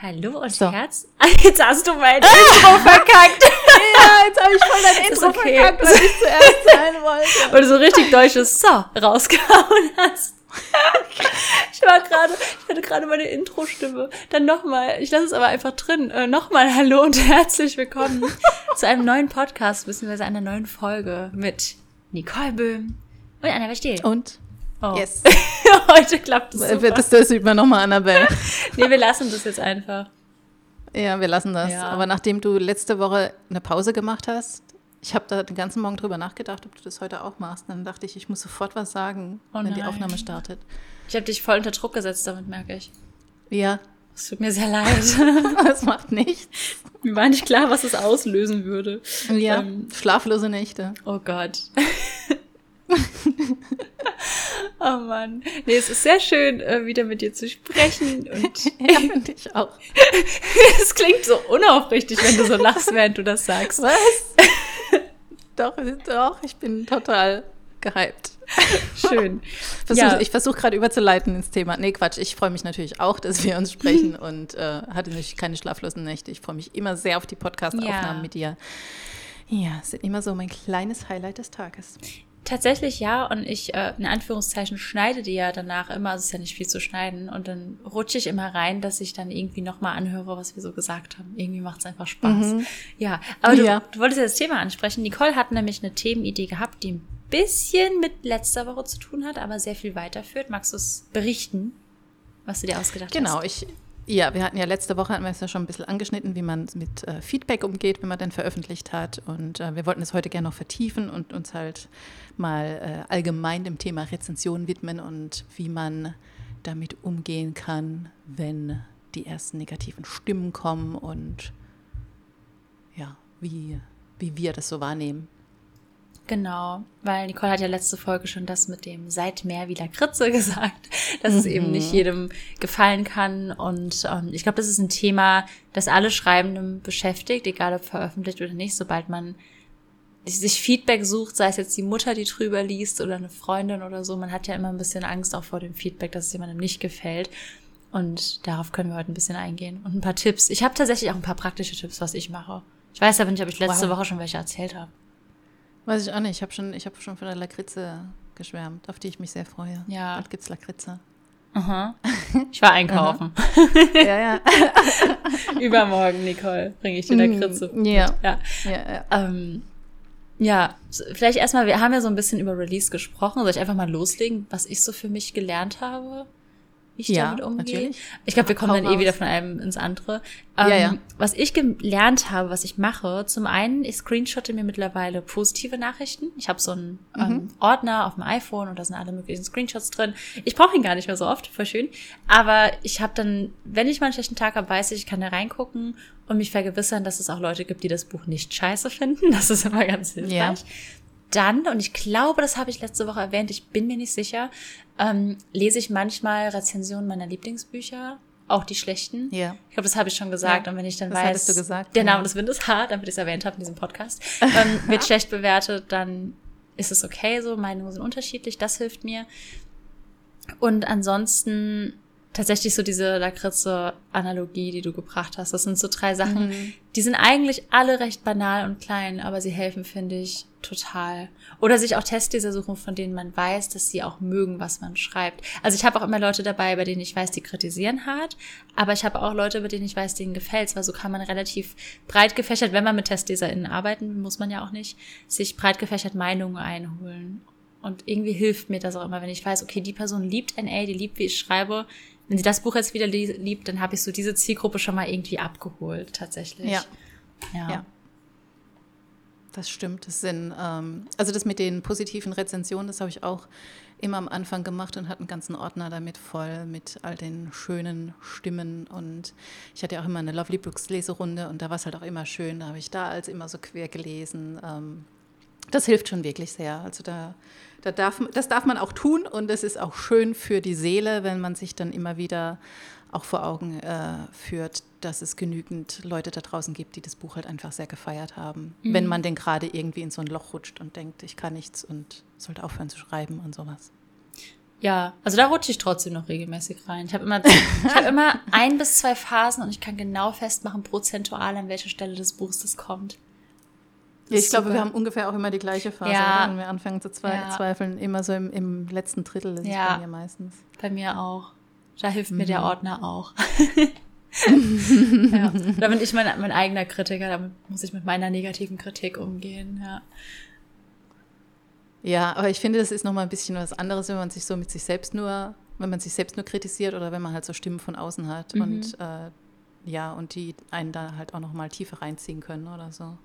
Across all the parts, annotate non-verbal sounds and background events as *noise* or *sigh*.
Hallo und So. Herz. *laughs* Jetzt hast du mein Intro verkackt. *laughs* Ja, jetzt habe ich voll dein *laughs* Intro okay. verkackt, weil ich zuerst sein wollte. Weil du so richtig deutsches So rausgehauen hast. Ich war gerade, ich hatte gerade meine Intro-Stimme. Dann nochmal, ich lasse es aber einfach drin. Äh, nochmal Hallo und herzlich willkommen zu einem neuen Podcast, beziehungsweise einer neuen Folge mit Nicole Böhm und Anna Verstehl. Und? Oh. Yes. *laughs* Heute klappt es super. Das, das übt man nochmal, Annabelle. *laughs* Nee, wir lassen das jetzt einfach. Ja, wir lassen das. Ja. Aber nachdem du letzte Woche eine Pause gemacht hast, ich habe da den ganzen Morgen drüber nachgedacht, ob du das heute auch machst. Dann dachte ich, ich muss sofort was sagen, Oh wenn die. Aufnahme startet. Ich habe dich voll unter Druck gesetzt, damit merke ich. Ja, Es tut mir sehr leid. *laughs* das macht nichts. Mir war nicht klar, was es auslösen würde. Ja, Ähm, schlaflose Nächte. Oh Gott. *laughs* oh Mann. Nee, es ist sehr schön, äh, wieder mit dir zu sprechen. Und *laughs* Ja, finde ich auch. *laughs* es klingt so unaufrichtig, wenn du so lachst, während du das sagst. Was? doch, doch, ich bin total gehypt. Schön. Versuch, Ja. Ich versuche gerade überzuleiten ins Thema. Nee, Quatsch, ich freue mich natürlich auch, dass wir uns sprechen und äh, hatte natürlich keine schlaflosen Nächte. Ich freue mich immer sehr auf die Podcast-Aufnahmen Ja. mit dir. Ja, es sind immer so mein kleines Highlight des Tages. Tatsächlich ja, und ich, äh, in Anführungszeichen, schneide die ja danach immer, also es ist ja nicht viel zu schneiden, und dann rutsche ich immer rein, dass ich dann irgendwie nochmal anhöre, was wir so gesagt haben. Irgendwie macht es einfach Spaß. Ja, aber du, Ja. du wolltest ja das Thema ansprechen. Nicole hat nämlich eine Themenidee gehabt, die ein bisschen mit letzter Woche zu tun hat, aber sehr viel weiterführt. Magst du es berichten, was du dir ausgedacht Genau, hast? ich, ja, wir hatten ja letzte Woche, hatten wir es ja schon ein bisschen angeschnitten, wie man mit äh, Feedback umgeht, wenn man dann veröffentlicht hat. Und äh, wir wollten es heute gerne noch vertiefen und uns halt mal äh, allgemein dem Thema Rezension widmen und wie man damit umgehen kann, wenn die ersten negativen Stimmen kommen und ja, wie, wie wir das so wahrnehmen. Genau, weil Nicole hat ja letzte Folge schon das mit dem Seid mehr wie Lakritze *laughs* gesagt, dass es eben nicht jedem gefallen kann. Und ähm, ich glaube, das ist ein Thema, das alle Schreibenden beschäftigt, egal ob veröffentlicht oder nicht, sobald man sich Feedback sucht, sei es jetzt die Mutter, die drüber liest oder eine Freundin oder so. Man hat ja immer ein bisschen Angst auch vor dem Feedback, dass es jemandem nicht gefällt. Und darauf können wir heute ein bisschen eingehen. Und ein paar Tipps. Ich habe tatsächlich auch ein paar praktische Tipps, was ich mache. Ich weiß aber nicht, ob ich letzte Wow. Woche schon welche erzählt habe. Weiß ich auch nicht, ich habe schon, ich hab schon von der Lakritze geschwärmt, auf die ich mich sehr freue. Ja. Bald gibt's Lakritze. Aha. Ich war einkaufen. ja, ja. *laughs* Übermorgen, Nicole, bringe ich dir der Kritze. Mm, Ja. Ja. ja, ja. Ähm, ja, vielleicht erstmal, wir haben ja so ein bisschen über Release gesprochen. Soll ich einfach mal loslegen, was ich so für mich gelernt habe? Ich Ja, damit umgehe? natürlich. Ich glaube, wir kommen Hau dann eh wieder von einem ins andere. Ja, Ähm, ja. Was ich gelernt habe, was ich mache, zum einen, ich screenshotte mir mittlerweile positive Nachrichten. Ich habe so einen Mhm. ähm, Ordner auf dem iPhone und da sind alle möglichen Screenshots drin. Ich brauche ihn gar nicht mehr so oft, voll schön. Aber ich habe dann, wenn ich mal einen schlechten Tag habe, weiß ich, ich kann da reingucken und mich vergewissern, dass es auch Leute gibt, die das Buch nicht scheiße finden. *laughs* Das ist immer ganz hilfreich. Dann, und ich glaube, das habe ich letzte Woche erwähnt, ich bin mir nicht sicher, ähm, lese ich manchmal Rezensionen meiner Lieblingsbücher, auch die schlechten. Ja. Ich glaube, das habe ich schon gesagt. Ja, und wenn ich dann weiß, gesagt, der ja. Name des Windes, ha, damit ich es erwähnt habe in diesem Podcast, ähm, wird *laughs* schlecht bewertet, dann ist es okay so. Meinungen sind unterschiedlich, das hilft mir. Und ansonsten tatsächlich so diese Lakritze-Analogie, die du gebracht hast. Das sind so drei Sachen, Mhm. die sind eigentlich alle recht banal und klein, aber sie helfen, finde ich, total. Oder sich auch Testleser suchen, von denen man weiß, dass sie auch mögen, was man schreibt. Also ich habe auch immer Leute dabei, bei denen ich weiß, die kritisieren hart, aber ich habe auch Leute, bei denen ich weiß, denen gefällt's, weil so kann man relativ breit gefächert, wenn man mit TestleserInnen arbeiten, muss man ja auch nicht, sich breit gefächert Meinungen einholen. Und irgendwie hilft mir das auch immer, wenn ich weiß, okay, die Person liebt NA, die liebt, wie ich schreibe. Wenn sie das Buch jetzt wieder li- liebt, dann habe ich so diese Zielgruppe schon mal irgendwie abgeholt, tatsächlich. Ja. Ja. Ja. Das stimmt. Das sind, ähm, also das mit den positiven Rezensionen, das habe ich auch immer am Anfang gemacht und hatte einen ganzen Ordner damit voll mit all den schönen Stimmen. Und ich hatte ja auch immer eine Lovely Books Leserunde und da war es halt auch immer schön. Da habe ich da als immer so quer gelesen. Ähm, das hilft schon wirklich sehr. Also da, da darf, das darf man auch tun und es ist auch schön für die Seele, wenn man sich dann immer wieder auch vor Augen äh, führt, dass es genügend Leute da draußen gibt, die das Buch halt einfach sehr gefeiert haben. Wenn man denn gerade irgendwie in so ein Loch rutscht und denkt, ich kann nichts und sollte aufhören zu schreiben und sowas. Ja, also da rutsche ich trotzdem noch regelmäßig rein. Ich habe immer, ich habe immer *laughs* ein bis zwei Phasen und ich kann genau festmachen, prozentual, an welcher Stelle des Buchs das kommt. Ja, ich glaube, wir haben ungefähr auch immer die gleiche Phase, ja. wenn wir anfangen zu zwe ja. zweifeln. Immer so im, im letzten Drittel ist ja. es bei mir meistens. Bei mir auch. Da hilft mhm. mir der mhm. Ordner auch. *laughs* ja. Da bin ich mein, mein eigener Kritiker, damit muss ich mit meiner negativen Kritik umgehen, ja. Ja, aber ich finde, das ist nochmal ein bisschen was anderes, wenn man sich so mit sich selbst nur, wenn man sich selbst nur kritisiert oder wenn man halt so Stimmen von außen hat mhm. und äh, ja, und die einen da halt auch nochmal tiefer reinziehen können oder so.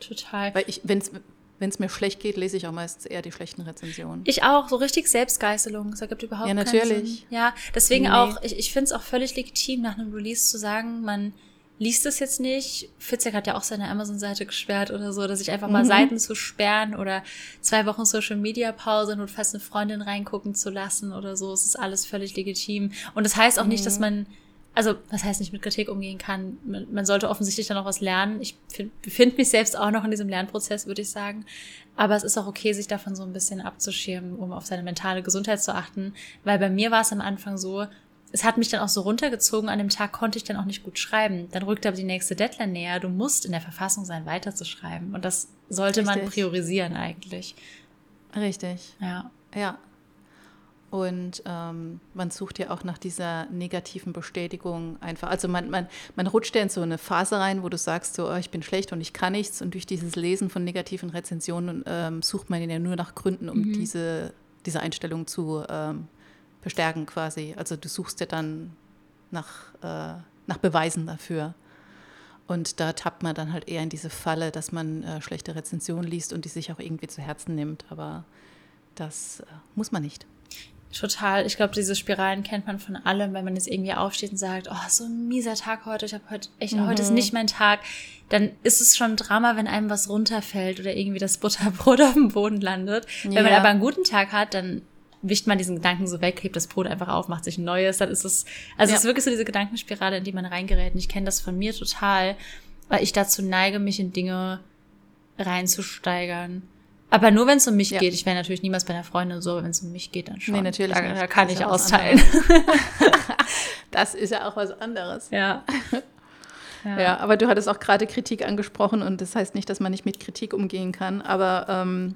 Total. Weil ich, wenn es wenn es mir schlecht geht, lese ich auch meistens eher die schlechten Rezensionen. Ich auch, so richtig Selbstgeißelung. Das ergibt überhaupt ja, natürlich. Sinn. Ja, deswegen nee. auch, ich, ich finde es auch völlig legitim, nach einem Release zu sagen, man liest es jetzt nicht. Fitzek hat ja auch seine Amazon-Seite gesperrt oder so, dass ich einfach mal mhm. Seiten zu sperren oder zwei Wochen Social Media Pause und fast eine Freundin reingucken zu lassen oder so. Es ist alles völlig legitim. Und das heißt auch mhm. nicht, dass mhm. man also was heißt nicht mit Kritik umgehen kann. Man, man sollte offensichtlich dann noch was lernen. Ich befinde mich selbst auch noch in diesem Lernprozess, würde ich sagen. Aber es ist auch okay, sich davon so ein bisschen abzuschirmen, um auf seine mentale Gesundheit zu achten. Weil bei mir war es am Anfang so, es hat mich dann auch so runtergezogen, an dem Tag konnte ich dann auch nicht gut schreiben. Dann rückte aber die nächste Deadline näher. Du musst in der Verfassung sein, weiterzuschreiben. Und das sollte Richtig. man priorisieren eigentlich. Richtig. Ja. Ja, und ähm, man sucht ja auch nach dieser negativen Bestätigung einfach. Also man, man, man rutscht ja in so eine Phase rein, wo du sagst, so, oh, ich bin schlecht und ich kann nichts. Und durch dieses Lesen von negativen Rezensionen ähm, sucht man ja nur nach Gründen, um mhm. diese, diese Einstellung zu ähm, bestärken quasi. Also du suchst ja dann nach, äh, nach Beweisen dafür. Und da tappt man dann halt eher in diese Falle, dass man äh, schlechte Rezensionen liest und die sich auch irgendwie zu Herzen nimmt. Aber das äh, muss man nicht. Total. Ich glaube, diese Spiralen kennt man von allem, wenn man jetzt irgendwie aufsteht und sagt, oh, so ein mieser Tag heute, ich habe heute echt, mhm. heute ist nicht mein Tag, dann ist es schon ein Drama, wenn einem was runterfällt oder irgendwie das Butterbrot *laughs* auf dem Boden landet. Ja. Wenn man aber einen guten Tag hat, dann wischt man diesen Gedanken so weg, hebt das Brot einfach auf, macht sich ein neues, dann ist es, also ja. es ist wirklich so diese Gedankenspirale, in die man reingerät. Und ich kenne das von mir total, weil ich dazu neige, mich in Dinge reinzusteigern. Aber nur wenn es um mich ja. geht. Ich wäre natürlich niemals bei einer Freundin so, wenn es um mich geht, dann schon. Nee, natürlich. Da, da kann ich ja austeilen. *laughs* das ist ja auch was anderes. Ja. *laughs* ja. Ja, aber du hattest auch gerade Kritik angesprochen und das heißt nicht, dass man nicht mit Kritik umgehen kann, aber ähm,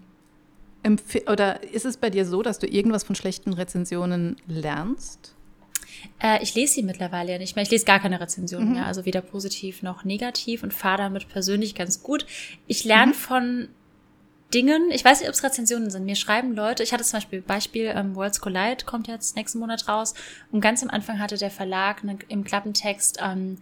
oder ist es bei dir so, dass du irgendwas von schlechten Rezensionen lernst? Äh, ich lese sie mittlerweile ja nicht mehr. Ich lese gar keine Rezensionen mhm. mehr, also weder positiv noch negativ und fahre damit persönlich ganz gut. Ich lerne mhm. von Dingen, ich weiß nicht, ob es Rezensionen sind, mir schreiben Leute, ich hatte zum Beispiel Beispiel, ähm, Worlds Collide kommt jetzt nächsten Monat raus. Und ganz am Anfang hatte der Verlag ne, im Klappentext ähm,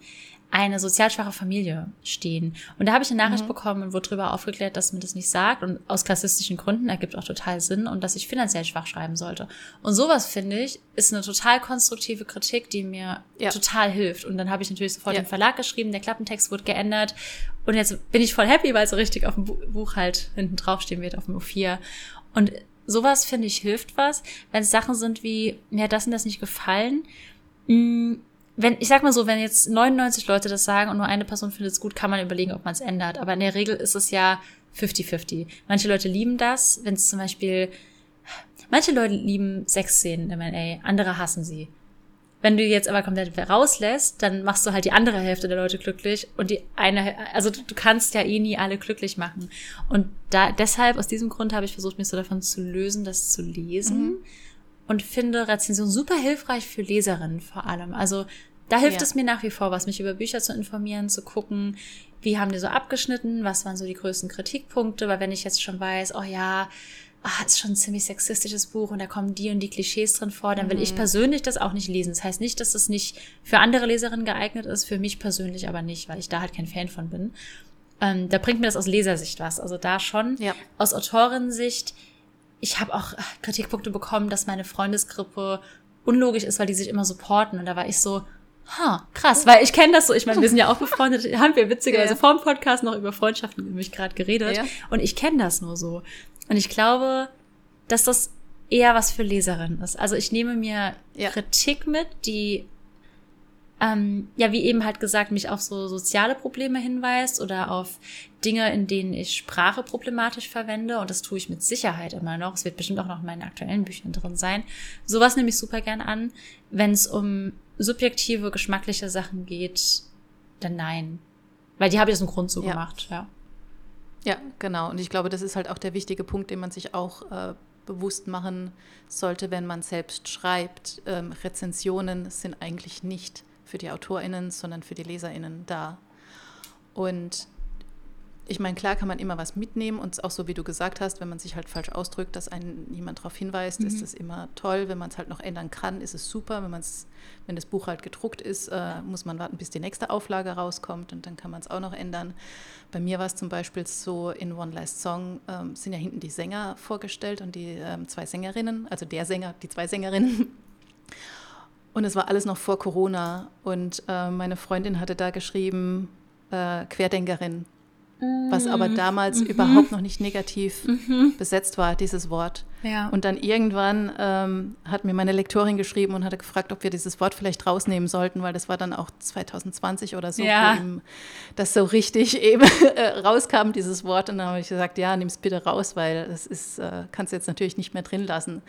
eine sozial schwache Familie stehen. Und da habe ich eine Nachricht mhm. bekommen und wurde darüber aufgeklärt, dass man das nicht sagt und aus klassistischen Gründen ergibt auch total Sinn und dass ich finanziell schwach schreiben sollte. Und sowas finde ich ist eine total konstruktive Kritik, die mir ja. total hilft. Und dann habe ich natürlich sofort ja. den Verlag geschrieben, der Klappentext wurde geändert und jetzt bin ich voll happy, weil so richtig auf dem Buch halt hinten draufstehen wird auf dem O4. Und sowas finde ich hilft was, wenn es Sachen sind wie mir hat das und das nicht gefallen. Mh, mm, wenn, ich sag mal so, wenn jetzt 99 Leute das sagen und nur eine Person findet es gut, kann man überlegen, ob man es ändert. Aber in der Regel ist es ja 50-50. Manche Leute lieben das, wenn es zum Beispiel, manche Leute lieben Sexszenen im MA, andere hassen sie. Wenn du jetzt aber komplett rauslässt, dann machst du halt die andere Hälfte der Leute glücklich und die eine, also du, du kannst ja eh nie alle glücklich machen. Und da, deshalb, aus diesem Grund habe ich versucht, mich so davon zu lösen, das zu lesen. Mhm und finde Rezension super hilfreich für Leserinnen vor allem. Also da hilft ja. es mir nach wie vor, was mich über Bücher zu informieren, zu gucken, wie haben die so abgeschnitten, was waren so die größten Kritikpunkte, weil wenn ich jetzt schon weiß, oh ja, ah, ist schon ein ziemlich sexistisches Buch und da kommen die und die Klischees drin vor, dann will mhm. ich persönlich das auch nicht lesen. Das heißt nicht, dass es nicht für andere Leserinnen geeignet ist, für mich persönlich aber nicht, weil ich da halt kein Fan von bin. Ähm, da bringt mir das aus Lesersicht was. Also da schon. Ja. Aus Autorensicht ich habe auch äh, Kritikpunkte bekommen, dass meine Freundesgruppe unlogisch ist, weil die sich immer supporten. Und da war ich so, ha, krass, weil ich kenne das so. Ich meine, wir sind ja auch befreundet, *laughs* haben wir witzigerweise ja. vor dem Podcast noch über Freundschaften nämlich gerade geredet. Ja. Und ich kenne das nur so. Und ich glaube, dass das eher was für Leserinnen ist. Also ich nehme mir ja. Kritik mit, die ähm, ja, wie eben halt gesagt, mich auf so soziale Probleme hinweist oder auf Dinge, in denen ich Sprache problematisch verwende. Und das tue ich mit Sicherheit immer noch. Es wird bestimmt auch noch in meinen aktuellen Büchern drin sein. Sowas nehme ich super gern an. Wenn es um subjektive, geschmackliche Sachen geht, dann nein. Weil die habe ich aus dem Grund so ja. gemacht, ja. Ja, genau. Und ich glaube, das ist halt auch der wichtige Punkt, den man sich auch äh, bewusst machen sollte, wenn man selbst schreibt. Ähm, Rezensionen sind eigentlich nicht für die AutorInnen, sondern für die LeserInnen da. Und ich meine, klar kann man immer was mitnehmen und auch so wie du gesagt hast, wenn man sich halt falsch ausdrückt, dass einen jemand darauf hinweist, mhm. ist das immer toll. Wenn man es halt noch ändern kann, ist es super. Wenn, man's, wenn das Buch halt gedruckt ist, äh, muss man warten, bis die nächste Auflage rauskommt und dann kann man es auch noch ändern. Bei mir war es zum Beispiel so, in One Last Song ähm, sind ja hinten die Sänger vorgestellt und die ähm, zwei Sängerinnen, also der Sänger, die zwei Sängerinnen. Und es war alles noch vor Corona. Und äh, meine Freundin hatte da geschrieben, äh, Querdenkerin, was aber mhm. damals mhm. überhaupt noch nicht negativ mhm. besetzt war, dieses Wort. Ja. Und dann irgendwann ähm, hat mir meine Lektorin geschrieben und hatte gefragt, ob wir dieses Wort vielleicht rausnehmen sollten, weil das war dann auch 2020 oder so, ja. eben das so richtig *laughs* eben äh, rauskam, dieses Wort. Und dann habe ich gesagt, ja, nimm es bitte raus, weil das ist, äh, kannst du jetzt natürlich nicht mehr drin lassen.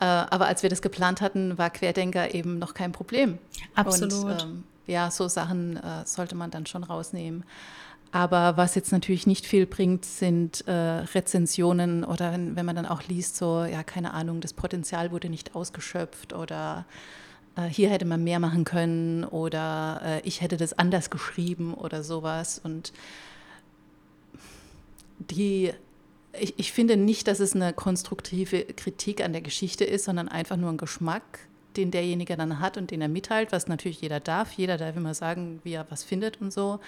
Äh, aber als wir das geplant hatten, war Querdenker eben noch kein Problem. Absolut. Und, ähm, ja, so Sachen äh, sollte man dann schon rausnehmen. Aber was jetzt natürlich nicht viel bringt, sind äh, Rezensionen oder wenn, wenn, man dann auch liest, so, ja, keine Ahnung, das Potenzial wurde nicht ausgeschöpft oder äh, hier hätte man mehr machen können oder äh, ich hätte das anders geschrieben oder sowas. Und die, ich, ich finde nicht, dass es eine konstruktive Kritik an der Geschichte ist, sondern einfach nur ein Geschmack den derjenige dann hat und den er mitteilt, was natürlich jeder darf. Jeder darf immer sagen, wie er was findet und so.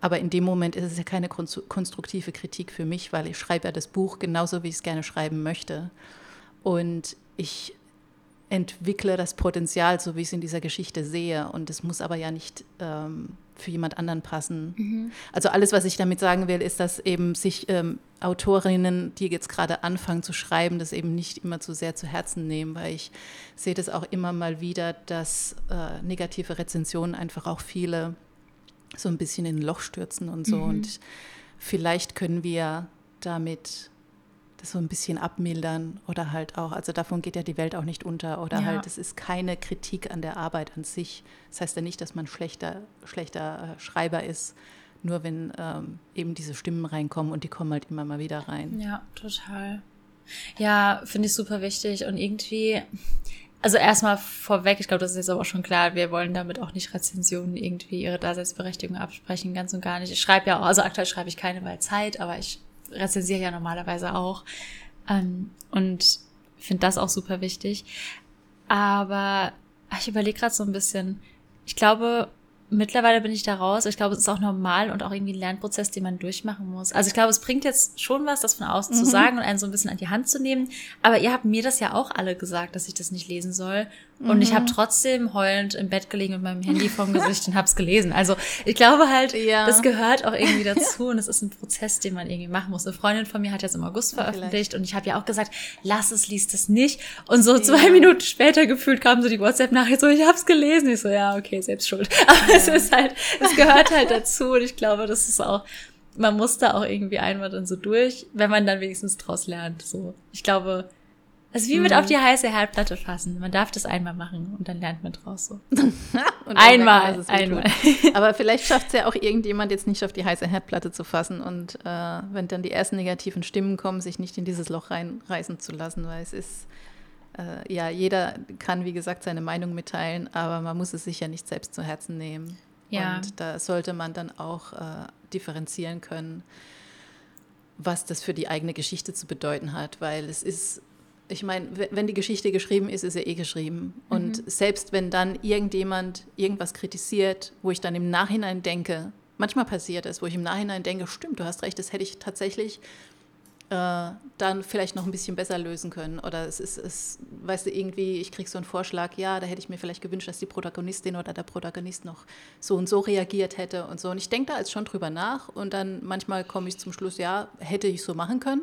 Aber in dem Moment ist es ja keine konstruktive Kritik für mich, weil ich schreibe ja das Buch genauso, wie ich es gerne schreiben möchte. Und ich entwickle das Potenzial, so wie ich es in dieser Geschichte sehe. Und es muss aber ja nicht ähm, für jemand anderen passen. Mhm. Also alles, was ich damit sagen will, ist, dass eben sich ähm, Autorinnen, die jetzt gerade anfangen zu schreiben, das eben nicht immer zu sehr zu Herzen nehmen, weil ich sehe das auch immer mal wieder, dass äh, negative Rezensionen einfach auch viele so ein bisschen in ein Loch stürzen und so. Mhm. Und vielleicht können wir damit das so ein bisschen abmildern oder halt auch, also davon geht ja die Welt auch nicht unter oder ja. halt, es ist keine Kritik an der Arbeit an sich. Das heißt ja nicht, dass man schlechter, schlechter äh, Schreiber ist, nur wenn ähm, eben diese Stimmen reinkommen und die kommen halt immer mal wieder rein. Ja, total. Ja, finde ich super wichtig und irgendwie, also erstmal vorweg, ich glaube, das ist jetzt aber auch schon klar, wir wollen damit auch nicht Rezensionen irgendwie ihre Daseinsberechtigung absprechen, ganz und gar nicht. Ich schreibe ja auch, also aktuell schreibe ich keine, weil Zeit, aber ich rezensiere ja normalerweise auch. Ähm, und finde das auch super wichtig. Aber ich überlege gerade so ein bisschen, ich glaube, mittlerweile bin ich da raus. Ich glaube, es ist auch normal und auch irgendwie ein Lernprozess, den man durchmachen muss. Also ich glaube, es bringt jetzt schon was, das von außen mhm. zu sagen und einen so ein bisschen an die Hand zu nehmen. Aber ihr habt mir das ja auch alle gesagt, dass ich das nicht lesen soll. Und mhm. ich habe trotzdem heulend im Bett gelegen mit meinem Handy vorm Gesicht und habe es gelesen. Also ich glaube halt, ja. das gehört auch irgendwie *laughs* dazu und es ist ein Prozess, den man irgendwie machen muss. Eine Freundin von mir hat jetzt im August veröffentlicht und ich habe ja auch gesagt, lass es, liest es nicht. Und so ja. zwei Minuten später gefühlt kam so die WhatsApp-Nachricht so, ich habe es gelesen. Ich so, ja, okay, selbst schuld. *laughs* Aber ja. es ist halt, es gehört halt dazu und ich glaube, das ist auch man muss da auch irgendwie einmal dann so durch, wenn man dann wenigstens draus lernt. So, ich glaube, also wie mit mhm. auf die heiße Herdplatte fassen. Man darf das einmal machen und dann lernt man draus so. *laughs* einmal, einmal. *laughs* Aber vielleicht schafft es ja auch irgendjemand jetzt nicht auf die heiße Herdplatte zu fassen und äh, wenn dann die ersten negativen Stimmen kommen, sich nicht in dieses Loch reinreißen zu lassen, weil es ist äh, ja jeder kann wie gesagt seine Meinung mitteilen, aber man muss es sich ja nicht selbst zu Herzen nehmen. Ja. Und da sollte man dann auch äh, differenzieren können, was das für die eigene Geschichte zu bedeuten hat, weil es ist ich meine, wenn die Geschichte geschrieben ist, ist sie eh geschrieben. Und mhm. selbst wenn dann irgendjemand irgendwas kritisiert, wo ich dann im Nachhinein denke, manchmal passiert es, wo ich im Nachhinein denke, stimmt, du hast recht, das hätte ich tatsächlich äh, dann vielleicht noch ein bisschen besser lösen können. Oder es ist, es, weißt du, irgendwie, ich kriege so einen Vorschlag, ja, da hätte ich mir vielleicht gewünscht, dass die Protagonistin oder der Protagonist noch so und so reagiert hätte und so. Und ich denke da jetzt schon drüber nach und dann manchmal komme ich zum Schluss, ja, hätte ich so machen können.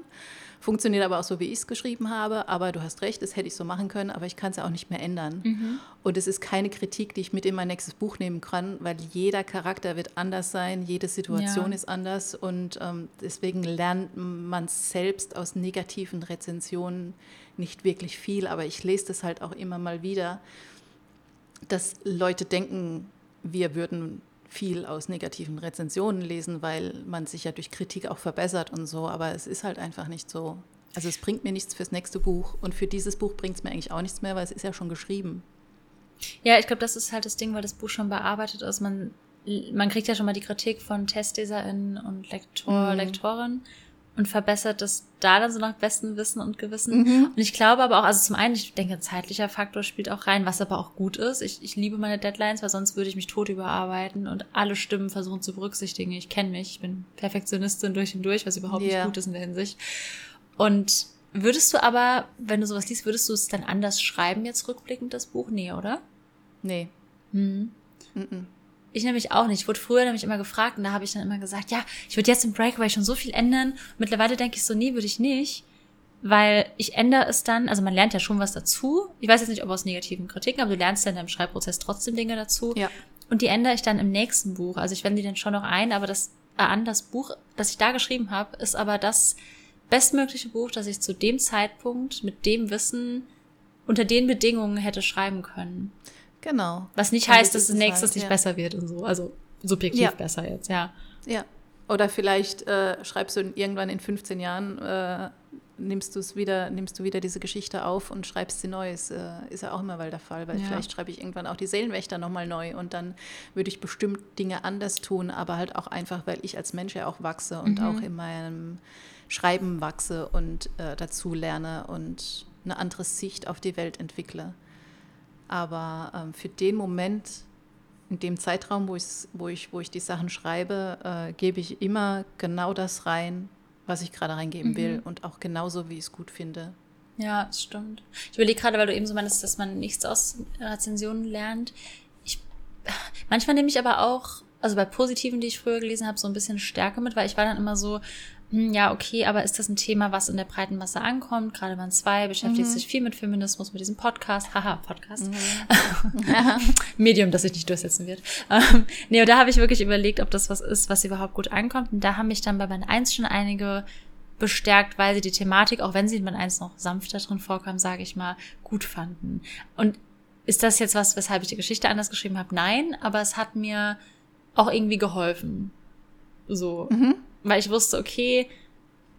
Funktioniert aber auch so, wie ich es geschrieben habe. Aber du hast recht, das hätte ich so machen können, aber ich kann es ja auch nicht mehr ändern. Mhm. Und es ist keine Kritik, die ich mit in mein nächstes Buch nehmen kann, weil jeder Charakter wird anders sein, jede Situation Ja. ist anders. Und ähm, deswegen lernt man selbst aus negativen Rezensionen nicht wirklich viel. Aber ich lese das halt auch immer mal wieder, dass Leute denken, wir würden viel aus negativen Rezensionen lesen, weil man sich ja durch Kritik auch verbessert und so, aber es ist halt einfach nicht so. Also es bringt mir nichts fürs nächste Buch und für dieses Buch bringt es mir eigentlich auch nichts mehr, weil es ist ja schon geschrieben. Ja, ich glaube, das ist halt das Ding, weil das Buch schon bearbeitet ist. Man, man kriegt ja schon mal die Kritik von TestleserInnen und Lektor, Mhm. Lektoren und verbessert das da dann so nach bestem Wissen und Gewissen. Mhm. Und ich glaube aber auch, also zum einen, ich denke, zeitlicher Faktor spielt auch rein, was aber auch gut ist. Ich, ich liebe meine Deadlines, weil sonst würde ich mich tot überarbeiten und alle Stimmen versuchen zu berücksichtigen. Ich kenne mich, ich bin Perfektionistin durch und durch, was überhaupt Ja. nicht gut ist in der Hinsicht. Und würdest du aber, wenn du sowas liest, würdest du es dann anders schreiben jetzt rückblickend, das Buch? Nee, oder? Nee. Mhm. Mhm. Ich nämlich auch nicht. Ich wurde früher nämlich immer gefragt und da habe ich dann immer gesagt, ja, ich würde jetzt im Breakaway schon so viel ändern. Mittlerweile denke ich so, nee, würde ich nicht. Weil ich ändere es dann, also man lernt ja schon was dazu. Ich weiß jetzt nicht, ob aus negativen Kritiken, aber du lernst dann im Schreibprozess trotzdem Dinge dazu. Ja. Und die ändere ich dann im nächsten Buch. Also ich wende die dann schon noch ein, aber das äh, an das Buch, das ich da geschrieben habe, ist aber das bestmögliche Buch, das ich zu dem Zeitpunkt mit dem Wissen unter den Bedingungen hätte schreiben können. Genau. Was nicht heißt, das dass das es nächstes halt, nicht ja. besser wird und so. Also subjektiv Ja. besser jetzt, ja. Ja. Oder vielleicht äh, schreibst du irgendwann in 15 Jahren, äh, nimmst du es wieder, nimmst du wieder diese Geschichte auf und schreibst sie neu. Ist, äh, ist ja auch immer mal der Fall, weil Ja. vielleicht schreibe ich irgendwann auch die Seelenwächter nochmal neu und dann würde ich bestimmt Dinge anders tun, aber halt auch einfach, weil ich als Mensch ja auch wachse und Mhm. auch in meinem Schreiben wachse und äh, dazu lerne und eine andere Sicht auf die Welt entwickle. Aber ähm, für den Moment, in dem Zeitraum, wo, wo, ich, wo ich die Sachen schreibe, äh, gebe ich immer genau das rein, was ich gerade reingeben Mhm. will und auch genauso, wie ich es gut finde. Ja, das stimmt. Ich überlege gerade, weil du eben so meinst, dass man nichts aus Rezensionen lernt. Ich, manchmal nehme ich aber auch, also bei positiven, die ich früher gelesen habe, so ein bisschen Stärke mit, weil ich war dann immer so, ja, okay, aber ist das ein Thema, was in der breiten Masse ankommt? Gerade man zwei beschäftigt sich viel mit Feminismus, mit diesem Podcast. Haha, Podcast. *laughs* Medium, das sich nicht durchsetzen wird. Ähm, nee, und da habe ich wirklich überlegt, ob das was ist, was überhaupt gut ankommt. Und da haben mich dann bei Band 1 schon einige bestärkt, weil sie die Thematik, auch wenn sie in Band 1 noch sanfter drin vorkam, sage ich mal, gut fanden. Und ist das jetzt was, weshalb ich die Geschichte anders geschrieben habe? Nein, aber es hat mir auch irgendwie geholfen. So. Mhm. Weil ich wusste, okay,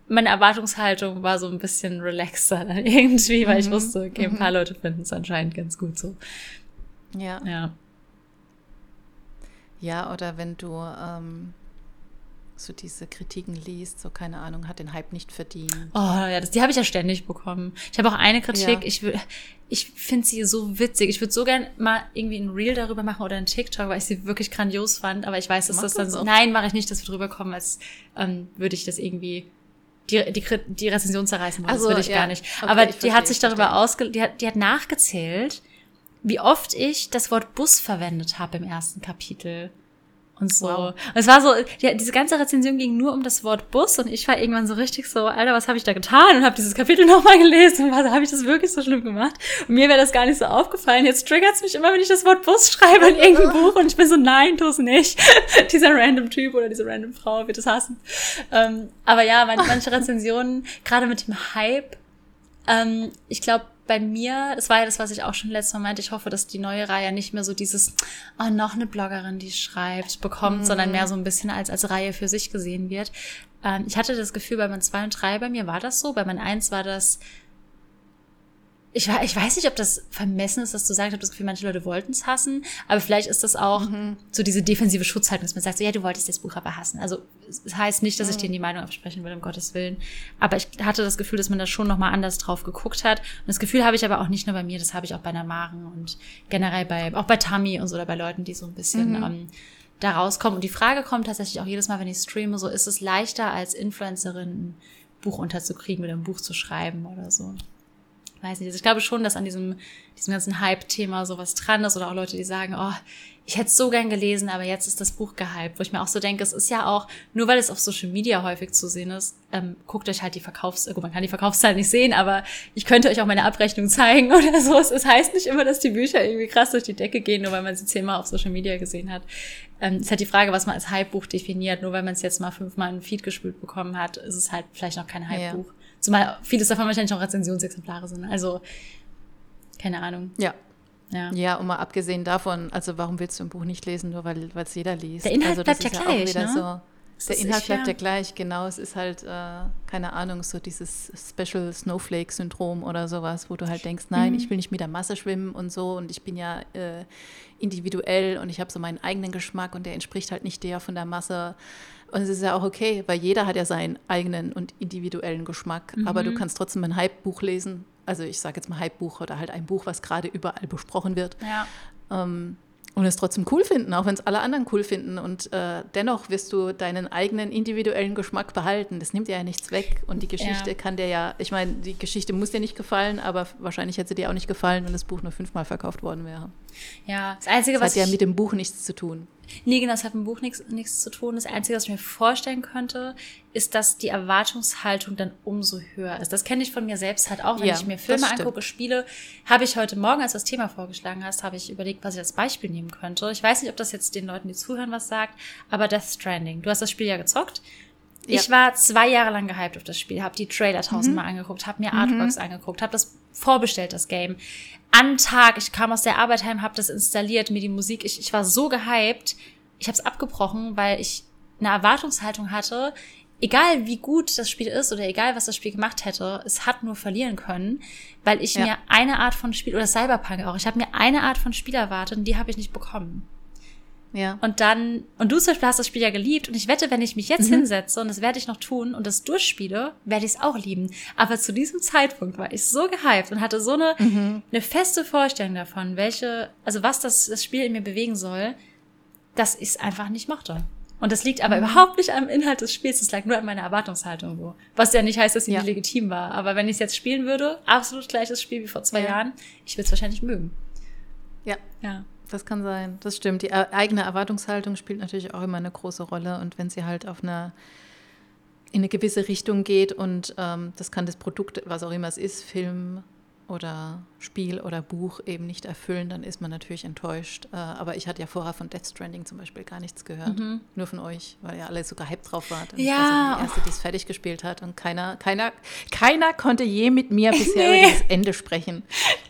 meine Erwartungshaltung war so ein bisschen relaxer *laughs* dann irgendwie, weil ich Mhm. wusste, okay, ein paar Leute finden es anscheinend ganz gut so. Ja. Ja. ja, oder wenn du ähm, so diese Kritiken liest, so keine Ahnung, hat den Hype nicht verdient. Oh ja, das, die habe ich ja ständig bekommen. Ich habe auch eine Kritik, Ja. ich will, ich finde sie so witzig. Ich würde so gern mal irgendwie ein Reel darüber machen oder ein TikTok, weil ich sie wirklich grandios fand. Aber ich weiß, dass Mach das dann so. Nein, mache ich nicht, dass wir drüber kommen, als ähm, würde ich das irgendwie die, die, die Rezension zerreißen wollen. Ach das will ich ja. gar nicht. Okay, Aber die hat verstehe, sich ich darüber ausge, die hat, die hat nachgezählt, wie oft ich das Wort Bus verwendet habe im ersten Kapitel. Und so. Wow. Und es war so, die, diese ganze Rezension ging nur um das Wort Bus und ich war irgendwann so richtig so, Alter, was habe ich da getan? Und habe dieses Kapitel *laughs* nochmal gelesen und war habe ich das wirklich so schlimm gemacht? Und mir wäre das gar nicht so aufgefallen. Jetzt triggert's mich immer, wenn ich das Wort Bus schreibe in irgendeinem *laughs* Buch und ich bin so, nein, tu es nicht. *laughs* Dieser random Typ oder diese random Frau wird es hassen. Ähm, aber ja, man, manche Rezensionen, gerade mit dem Hype, ähm, ich glaube, bei mir, das war ja das, was ich auch schon letztes Mal meinte, ich hoffe, dass die neue Reihe nicht mehr so dieses, oh, noch eine Bloggerin, die schreibt, bekommt, sondern mehr so ein bisschen als, als Reihe für sich gesehen wird. Ähm, ich hatte das Gefühl, bei Band 2 und 3 bei mir war das so, bei Band 1 war das, ich, ich weiß nicht, ob das vermessen ist, dass du sagst, ich habe das Gefühl, manche Leute wollten es hassen, aber vielleicht ist das auch so diese defensive Schutzhaltung, dass man sagt, so, ja, du wolltest das Buch aber hassen. Also es heißt nicht, dass ich dir die Meinung absprechen will, um Gottes Willen. Aber ich hatte das Gefühl, dass man da schon nochmal anders drauf geguckt hat. Und das Gefühl habe ich aber auch nicht nur bei mir, das habe ich auch bei der Maren und generell bei, auch bei Tammy und so oder bei Leuten, die so ein bisschen ähm, da rauskommen. Und die Frage kommt tatsächlich auch jedes Mal, wenn ich streame, so ist es leichter als Influencerin ein Buch unterzukriegen oder ein Buch zu schreiben oder so. Weiß nicht. Also ich glaube schon, dass an diesem, diesem ganzen Hype-Thema sowas dran ist oder auch Leute, die sagen, oh, ich hätte es so gern gelesen, aber jetzt ist das Buch gehypt, wo ich mir auch so denke, es ist ja auch, nur weil es auf Social Media häufig zu sehen ist, ähm, guckt euch halt die Verkaufs, gut, man kann die Verkaufszahlen nicht sehen, aber ich könnte euch auch meine Abrechnung zeigen *laughs* oder so. Es heißt nicht immer, dass die Bücher irgendwie krass durch die Decke gehen, nur weil man sie zehnmal auf Social Media gesehen hat. Ähm, ist halt die Frage, was man als Hype-Buch definiert. Nur weil man es jetzt mal fünfmal in den Feed gespült bekommen hat, ist es halt vielleicht noch kein Hype-Buch. Ja. Zumal vieles davon wahrscheinlich auch Rezensionsexemplare sind. Also, keine Ahnung. Ja. Ja. ja, und mal abgesehen davon, also warum willst du ein Buch nicht lesen, nur weil es jeder liest? Der Inhalt also, bleibt ja, ja gleich, ne? So, der Inhalt bleibt ja gleich, genau. Es ist halt, äh, keine Ahnung, so dieses Special Snowflake-Syndrom oder sowas, wo du halt denkst, nein, mhm. ich will nicht mit der Masse schwimmen und so und ich bin ja äh, individuell und ich habe so meinen eigenen Geschmack und der entspricht halt nicht der von der Masse. Und es ist ja auch okay, weil jeder hat ja seinen eigenen und individuellen Geschmack. Mhm. Aber du mhm. kannst trotzdem ein Hype-Buch lesen. Also ich sage jetzt mal Hype-Buch oder halt ein Buch, was gerade überall besprochen wird. Ja. Ähm, und es trotzdem cool finden, auch wenn es alle anderen cool finden. Und äh, dennoch wirst du deinen eigenen individuellen Geschmack behalten. Das nimmt dir ja nichts weg. Und die Geschichte ja. kann dir ja, ich meine, die Geschichte muss dir nicht gefallen, aber wahrscheinlich hätte sie dir auch nicht gefallen, wenn das Buch nur fünfmal verkauft worden wäre. Ja, das Einzige, das was. hat ja mit dem Buch nichts zu tun. Nee, genau, das hat mit dem Buch nichts, nichts zu tun. Das Einzige, was ich mir vorstellen könnte, ist, dass die Erwartungshaltung dann umso höher ist. Das kenne ich von mir selbst halt auch, wenn ja, ich mir Filme angucke, Spiele, habe ich heute Morgen, als du das Thema vorgeschlagen hast, habe ich überlegt, was ich als Beispiel nehmen könnte. Ich weiß nicht, ob das jetzt den Leuten, die zuhören, was sagt, aber Death Stranding. Du hast das Spiel ja gezockt. Ja. Ich war zwei Jahre lang gehypt auf das Spiel, habe die Trailer tausendmal mhm. angeguckt, habe mir Artworks mhm. angeguckt, habe das vorbestellt, das Game. An Tag, ich kam aus der Arbeit heim, habe das installiert, mir die Musik, ich, ich war so gehypt, ich habe es abgebrochen, weil ich eine Erwartungshaltung hatte, egal wie gut das Spiel ist oder egal was das Spiel gemacht hätte, es hat nur verlieren können, weil ich ja. mir eine Art von Spiel oder Cyberpunk auch, ich habe mir eine Art von Spiel erwartet und die habe ich nicht bekommen. Ja. Und dann, und du zum Beispiel hast das Spiel ja geliebt und ich wette, wenn ich mich jetzt mhm. hinsetze und das werde ich noch tun und das durchspiele, werde ich es auch lieben. Aber zu diesem Zeitpunkt war ich so gehypt und hatte so eine, mhm. eine feste Vorstellung davon, welche, also was das, das Spiel in mir bewegen soll, dass ich es einfach nicht mochte. Und das liegt aber mhm. überhaupt nicht am Inhalt des Spiels, das lag nur an meiner Erwartungshaltung so. Was ja nicht heißt, dass sie ja. nicht legitim war. Aber wenn ich es jetzt spielen würde, absolut gleiches Spiel wie vor zwei ja. Jahren, ich würde es wahrscheinlich mögen. Ja. Ja. Das kann sein, das stimmt. Die eigene Erwartungshaltung spielt natürlich auch immer eine große Rolle. Und wenn sie halt auf eine, in eine gewisse Richtung geht und ähm, das kann das Produkt, was auch immer es ist, Film, oder Spiel oder Buch eben nicht erfüllen, dann ist man natürlich enttäuscht. Äh, aber ich hatte ja vorher von Death Stranding zum Beispiel gar nichts gehört. Mhm. Nur von euch, weil ihr alle so gehypt drauf wart. Und ja. Ich die erste, die es fertig gespielt hat. Und keiner, keiner, keiner konnte je mit mir *laughs* bisher nee. über dieses Ende sprechen.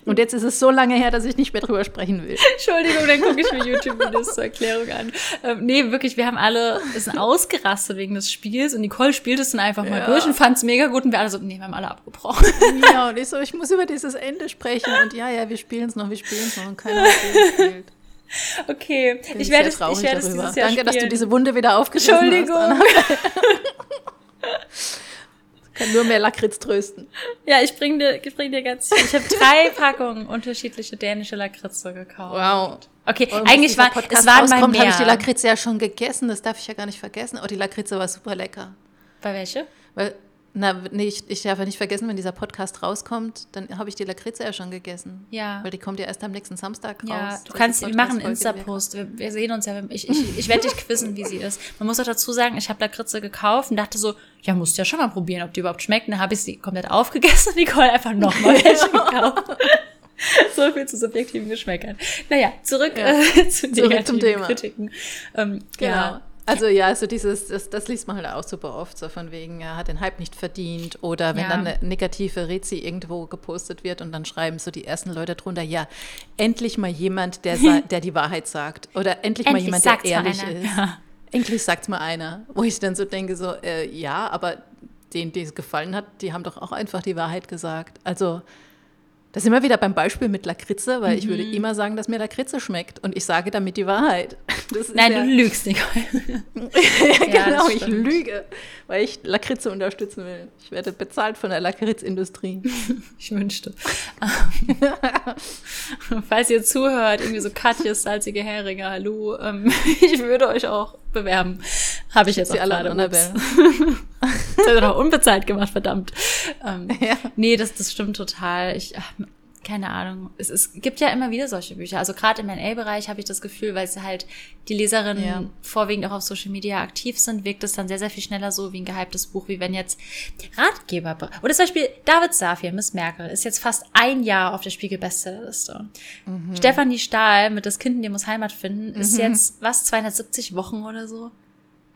Und jetzt ist es so lange her, dass ich nicht mehr drüber sprechen will. *laughs* Entschuldigung, dann gucke ich mir YouTube-Videos zur Erklärung an. Ähm, nee, wirklich, wir haben alle, es sind ausgerastet wegen des Spiels und Nicole spielt es dann einfach mal ja. durch und fand es mega gut und wir alle so, nee, wir haben alle abgebrochen. Ja, und ich so, ich muss über dieses Ende sprechen und ja, ja, wir spielen es noch, wir spielen es noch und keiner gespielt. Okay, Bin ich werde es, ich werde es dieses Jahr Danke, spielen. dass du diese Wunde wieder aufgeschrieben hast. Entschuldigung. *laughs* kann nur mehr Lakritz trösten. Ja, ich bring dir, ich bring dir ganz viel. Ich habe drei *laughs* Packungen unterschiedliche dänische Lakritze gekauft. Wow. Okay, Und eigentlich war es waren mal mehr. habe ich die Lakritze ja schon gegessen, das darf ich ja gar nicht vergessen. Oh, die Lakritze war super lecker. Bei welche? Weil na, nee, ich, ich darf ja nicht vergessen, wenn dieser Podcast rauskommt, dann habe ich die Lakritze ja schon gegessen. Ja. Weil die kommt ja erst am nächsten Samstag raus. Ja, du kannst, wir machen einen Insta-Post. Wir, wir, sehen uns ja. Ich, ich, ich werde dich quizzen, wie sie ist. Man muss auch dazu sagen, ich habe Lakritze gekauft und dachte so, ja, musst ja schon mal probieren, ob die überhaupt schmeckt. Dann habe ich sie komplett aufgegessen und Nicole einfach nochmal *laughs* welche gekauft. so viel zu subjektiven Geschmäckern. Naja, zurück ja. äh, zu zurück zum Thema. Kritiken. Ähm, genau. Ja. Also ja, also dieses, das, das, liest man halt auch super oft, so von wegen, er hat den Hype nicht verdient oder wenn ja. dann eine negative Rezi irgendwo gepostet wird und dann schreiben so die ersten Leute drunter, ja, endlich mal jemand, der, *laughs* der die Wahrheit sagt oder endlich, endlich mal jemand, der ehrlich ist. Ja. Endlich sagt es mal einer, wo ich dann so denke, so, äh, ja, aber denen, die es gefallen hat, die haben doch auch einfach die Wahrheit gesagt. Also da sind wir wieder beim Beispiel mit Lakritze, weil mhm. ich würde mhm. immer sagen, dass mir Lakritze schmeckt. Und ich sage damit die Wahrheit. *laughs* Nein, ja, du lügst, Nicole. *laughs* ja, genau, ich lüge, weil ich Lakritze unterstützen will. Ich werde bezahlt von der Lakritzindustrie. *laughs* ich wünschte. *laughs* Falls ihr zuhört, irgendwie so Katjes salzige Heringe, hallo, ähm, *laughs* ich würde euch auch bewerben. Habe ich jetzt Sie auch alle gerade. das hat er doch unbezahlt gemacht, verdammt. Ähm, ja. Nee, das, das stimmt total. Ich, ach, keine Ahnung. Es, es gibt ja immer wieder solche Bücher. Also gerade im NA-Bereich habe ich das Gefühl, weil es halt die Leserinnen ja. vorwiegend auch auf Social Media aktiv sind, wirkt es dann sehr, sehr viel schneller so wie ein gehyptes Buch, wie wenn jetzt Ratgeber. Oder zum Beispiel David Safir, Miss Merkel, ist jetzt fast ein Jahr auf der Spiegel-Bestsellerliste. Mhm. Stefanie Stahl mit Das Kind in dir muss Heimat finden ist mhm. jetzt, was, 270 Wochen oder so?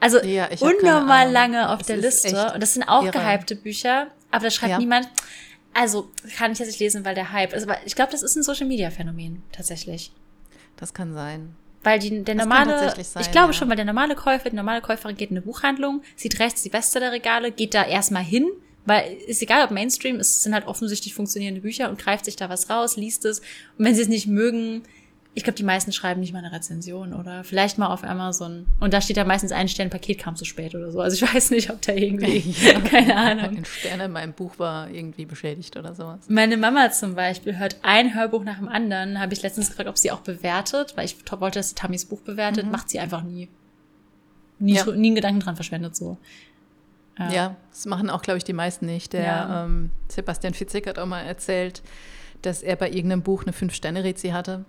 Also ja, unnormal lange auf das der Liste. Und das sind auch irre. gehypte Bücher, aber da schreibt ja. niemand, also kann ich jetzt nicht lesen, weil der Hype ist. Aber ich glaube, das ist ein Social Media Phänomen tatsächlich. Das kann sein. Weil die, der normale, sein, ich glaube ja. schon, weil der normale Käufer, die normale Käuferin geht in eine Buchhandlung, sieht rechts die Beste der Regale, geht da erstmal hin, weil ist egal, ob Mainstream, es sind halt offensichtlich funktionierende Bücher und greift sich da was raus, liest es. Und wenn sie es nicht mögen, ich glaube, die meisten schreiben nicht mal eine Rezension oder vielleicht mal auf Amazon. Und da steht ja meistens ein Stern, Paket kam zu spät oder so. Also ich *laughs* weiß nicht, ob da irgendwie, ja. *laughs* keine Ahnung. Ein Stern in meinem Buch war irgendwie beschädigt oder sowas. Meine Mama zum Beispiel hört ein Hörbuch nach dem anderen. Habe ich letztens gefragt, ob sie auch bewertet, weil ich wollte, dass sie Tammys Buch bewertet. Mhm. Macht sie einfach nie. Nie, ja. nie einen Gedanken dran verschwendet so. Ja. ja, das machen auch, glaube ich, die meisten nicht. Der ähm, Sebastian Fitzek hat auch mal erzählt, dass er bei irgendeinem Buch eine Fünf-Sterne-Rezi hatte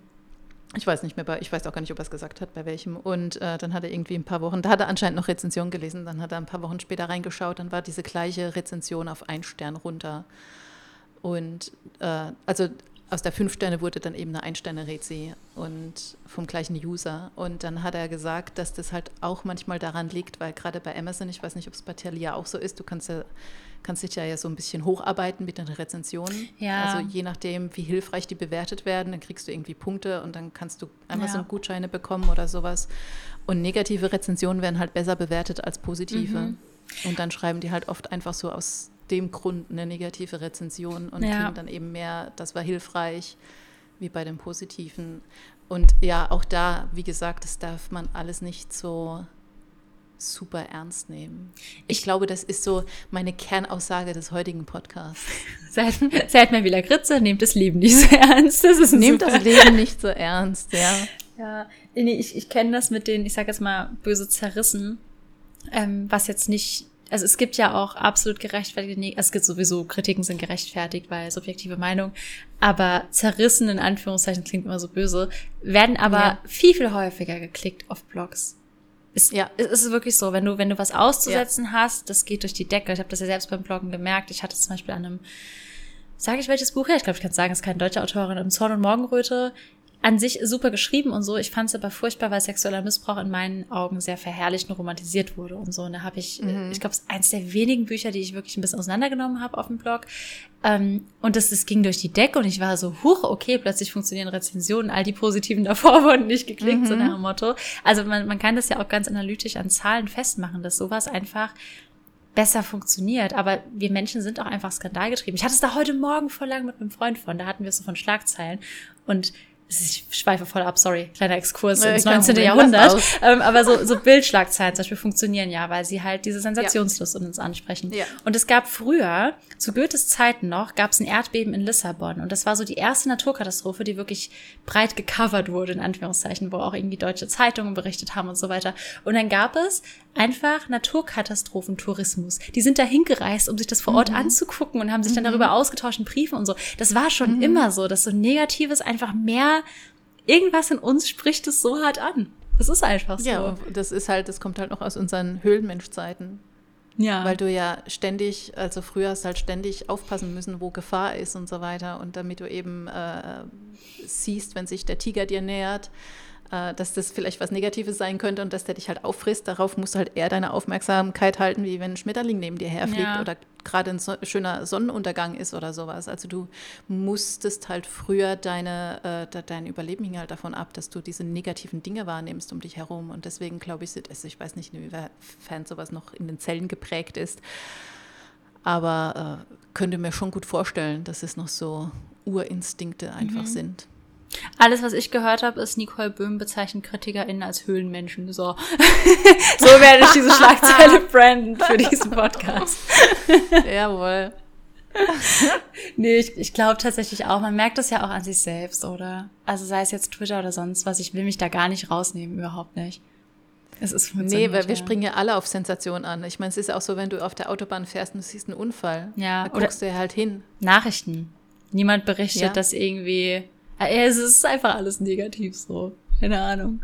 ich weiß nicht mehr, bei, ich weiß auch gar nicht, ob er es gesagt hat, bei welchem. Und äh, dann hat er irgendwie ein paar Wochen, da hat er anscheinend noch Rezension gelesen, dann hat er ein paar Wochen später reingeschaut, dann war diese gleiche Rezension auf ein Stern runter. Und äh, also aus der fünf Sterne wurde dann eben eine Ein-Sterne-Rezi und vom gleichen User. Und dann hat er gesagt, dass das halt auch manchmal daran liegt, weil gerade bei Amazon, ich weiß nicht, ob es bei Thalia auch so ist, du kannst ja kannst dich ja, ja so ein bisschen hocharbeiten mit den Rezensionen. Ja. Also je nachdem, wie hilfreich die bewertet werden, dann kriegst du irgendwie Punkte und dann kannst du Amazon-Gutscheine bekommen oder sowas. Und negative Rezensionen werden halt besser bewertet als positive. Mhm. Und dann schreiben die halt oft einfach so aus dem Grund eine negative Rezension und ja. kriegen dann eben mehr, das war hilfreich, wie bei den positiven. Und ja, auch da, wie gesagt, das darf man alles nicht so super ernst nehmen. Ich, ich glaube, das ist so meine Kernaussage des heutigen Podcasts. *laughs* Seid, seid mal wieder Gritze, nehmt das Leben nicht so ernst. Das nehmt super. das Leben nicht so ernst, ja. Ja, ich, ich kenne das mit den, ich sage jetzt mal, böse zerrissen, ähm, was jetzt nicht also es gibt ja auch absolut gerechtfertigte, also es gibt sowieso Kritiken sind gerechtfertigt, weil subjektive Meinung, aber zerrissen in Anführungszeichen klingt immer so böse, werden aber ja. viel, viel häufiger geklickt auf Blogs. Es, ja. es ist wirklich so, wenn du, wenn du was auszusetzen ja. hast, das geht durch die Decke. Ich habe das ja selbst beim Bloggen gemerkt. Ich hatte zum Beispiel an einem, sage ich welches Buch her? Ich glaube, ich kann sagen, es ist keine deutsche Autorin, im Zorn und Morgenröte an sich super geschrieben und so. Ich fand es aber furchtbar, weil sexueller Missbrauch in meinen Augen sehr verherrlicht und romantisiert wurde und so. Und da habe ich, mhm. ich glaube, es ist eins der wenigen Bücher, die ich wirklich ein bisschen auseinandergenommen habe auf dem Blog. Ähm, und das, das ging durch die Decke und ich war so, huch, okay, plötzlich funktionieren Rezensionen. All die positiven *laughs* davor wurden nicht geklickt, mhm. so nach dem Motto. Also man, man kann das ja auch ganz analytisch an Zahlen festmachen, dass sowas einfach besser funktioniert. Aber wir Menschen sind auch einfach skandalgetrieben. Ich hatte es da heute Morgen vor lang mit einem Freund von, da hatten wir es so von Schlagzeilen. Und ich schweife voll ab, sorry, kleiner Exkurs ins 19. Jahrhundert. Ähm, aber so, so Bildschlagzeilen zum Beispiel funktionieren ja, weil sie halt diese Sensationslust ja. uns ansprechen. Ja. Und es gab früher, zu Goethes Zeiten noch, gab es ein Erdbeben in Lissabon. Und das war so die erste Naturkatastrophe, die wirklich breit gecovert wurde, in Anführungszeichen, wo auch irgendwie deutsche Zeitungen berichtet haben und so weiter. Und dann gab es einfach Naturkatastrophentourismus. Die sind da hingereist, um sich das vor Ort mhm. anzugucken und haben sich dann mhm. darüber ausgetauscht in Briefen und so. Das war schon mhm. immer so, dass so Negatives einfach mehr, irgendwas in uns spricht es so hart an. Das ist einfach so. Ja, das ist halt, das kommt halt noch aus unseren Höhlenmenschzeiten. Ja. Weil du ja ständig, also früher hast halt ständig aufpassen müssen, wo Gefahr ist und so weiter. Und damit du eben äh, siehst, wenn sich der Tiger dir nähert, äh, dass das vielleicht was Negatives sein könnte und dass der dich halt auffrisst. Darauf musst du halt eher deine Aufmerksamkeit halten, wie wenn ein Schmetterling neben dir herfliegt ja. oder gerade ein so, schöner Sonnenuntergang ist oder sowas. Also du musstest halt früher deine, äh, dein Überleben hing halt davon ab, dass du diese negativen Dinge wahrnimmst um dich herum. Und deswegen glaube ich, also ich weiß nicht, inwiefern sowas noch in den Zellen geprägt ist. Aber äh, könnte mir schon gut vorstellen, dass es noch so Urinstinkte einfach mhm. sind. Alles, was ich gehört habe, ist, Nicole Böhm bezeichnet KritikerInnen als Höhlenmenschen. So, *laughs* so werde ich diese Schlagzeile *laughs* branden für diesen Podcast. *laughs* Jawohl. nee, ich, ich glaube tatsächlich auch, man merkt das ja auch an sich selbst, oder? Also sei es jetzt Twitter oder sonst was, ich will mich da gar nicht rausnehmen, überhaupt nicht. Es ist Nee, weil wir springen ja alle auf Sensation an. Ich meine, es ist auch so, wenn du auf der Autobahn fährst und du siehst einen Unfall. Ja. Da guckst du ja halt hin. Nachrichten. Niemand berichtet, ja. dass irgendwie. Es ist einfach alles negativ so. Keine Ahnung.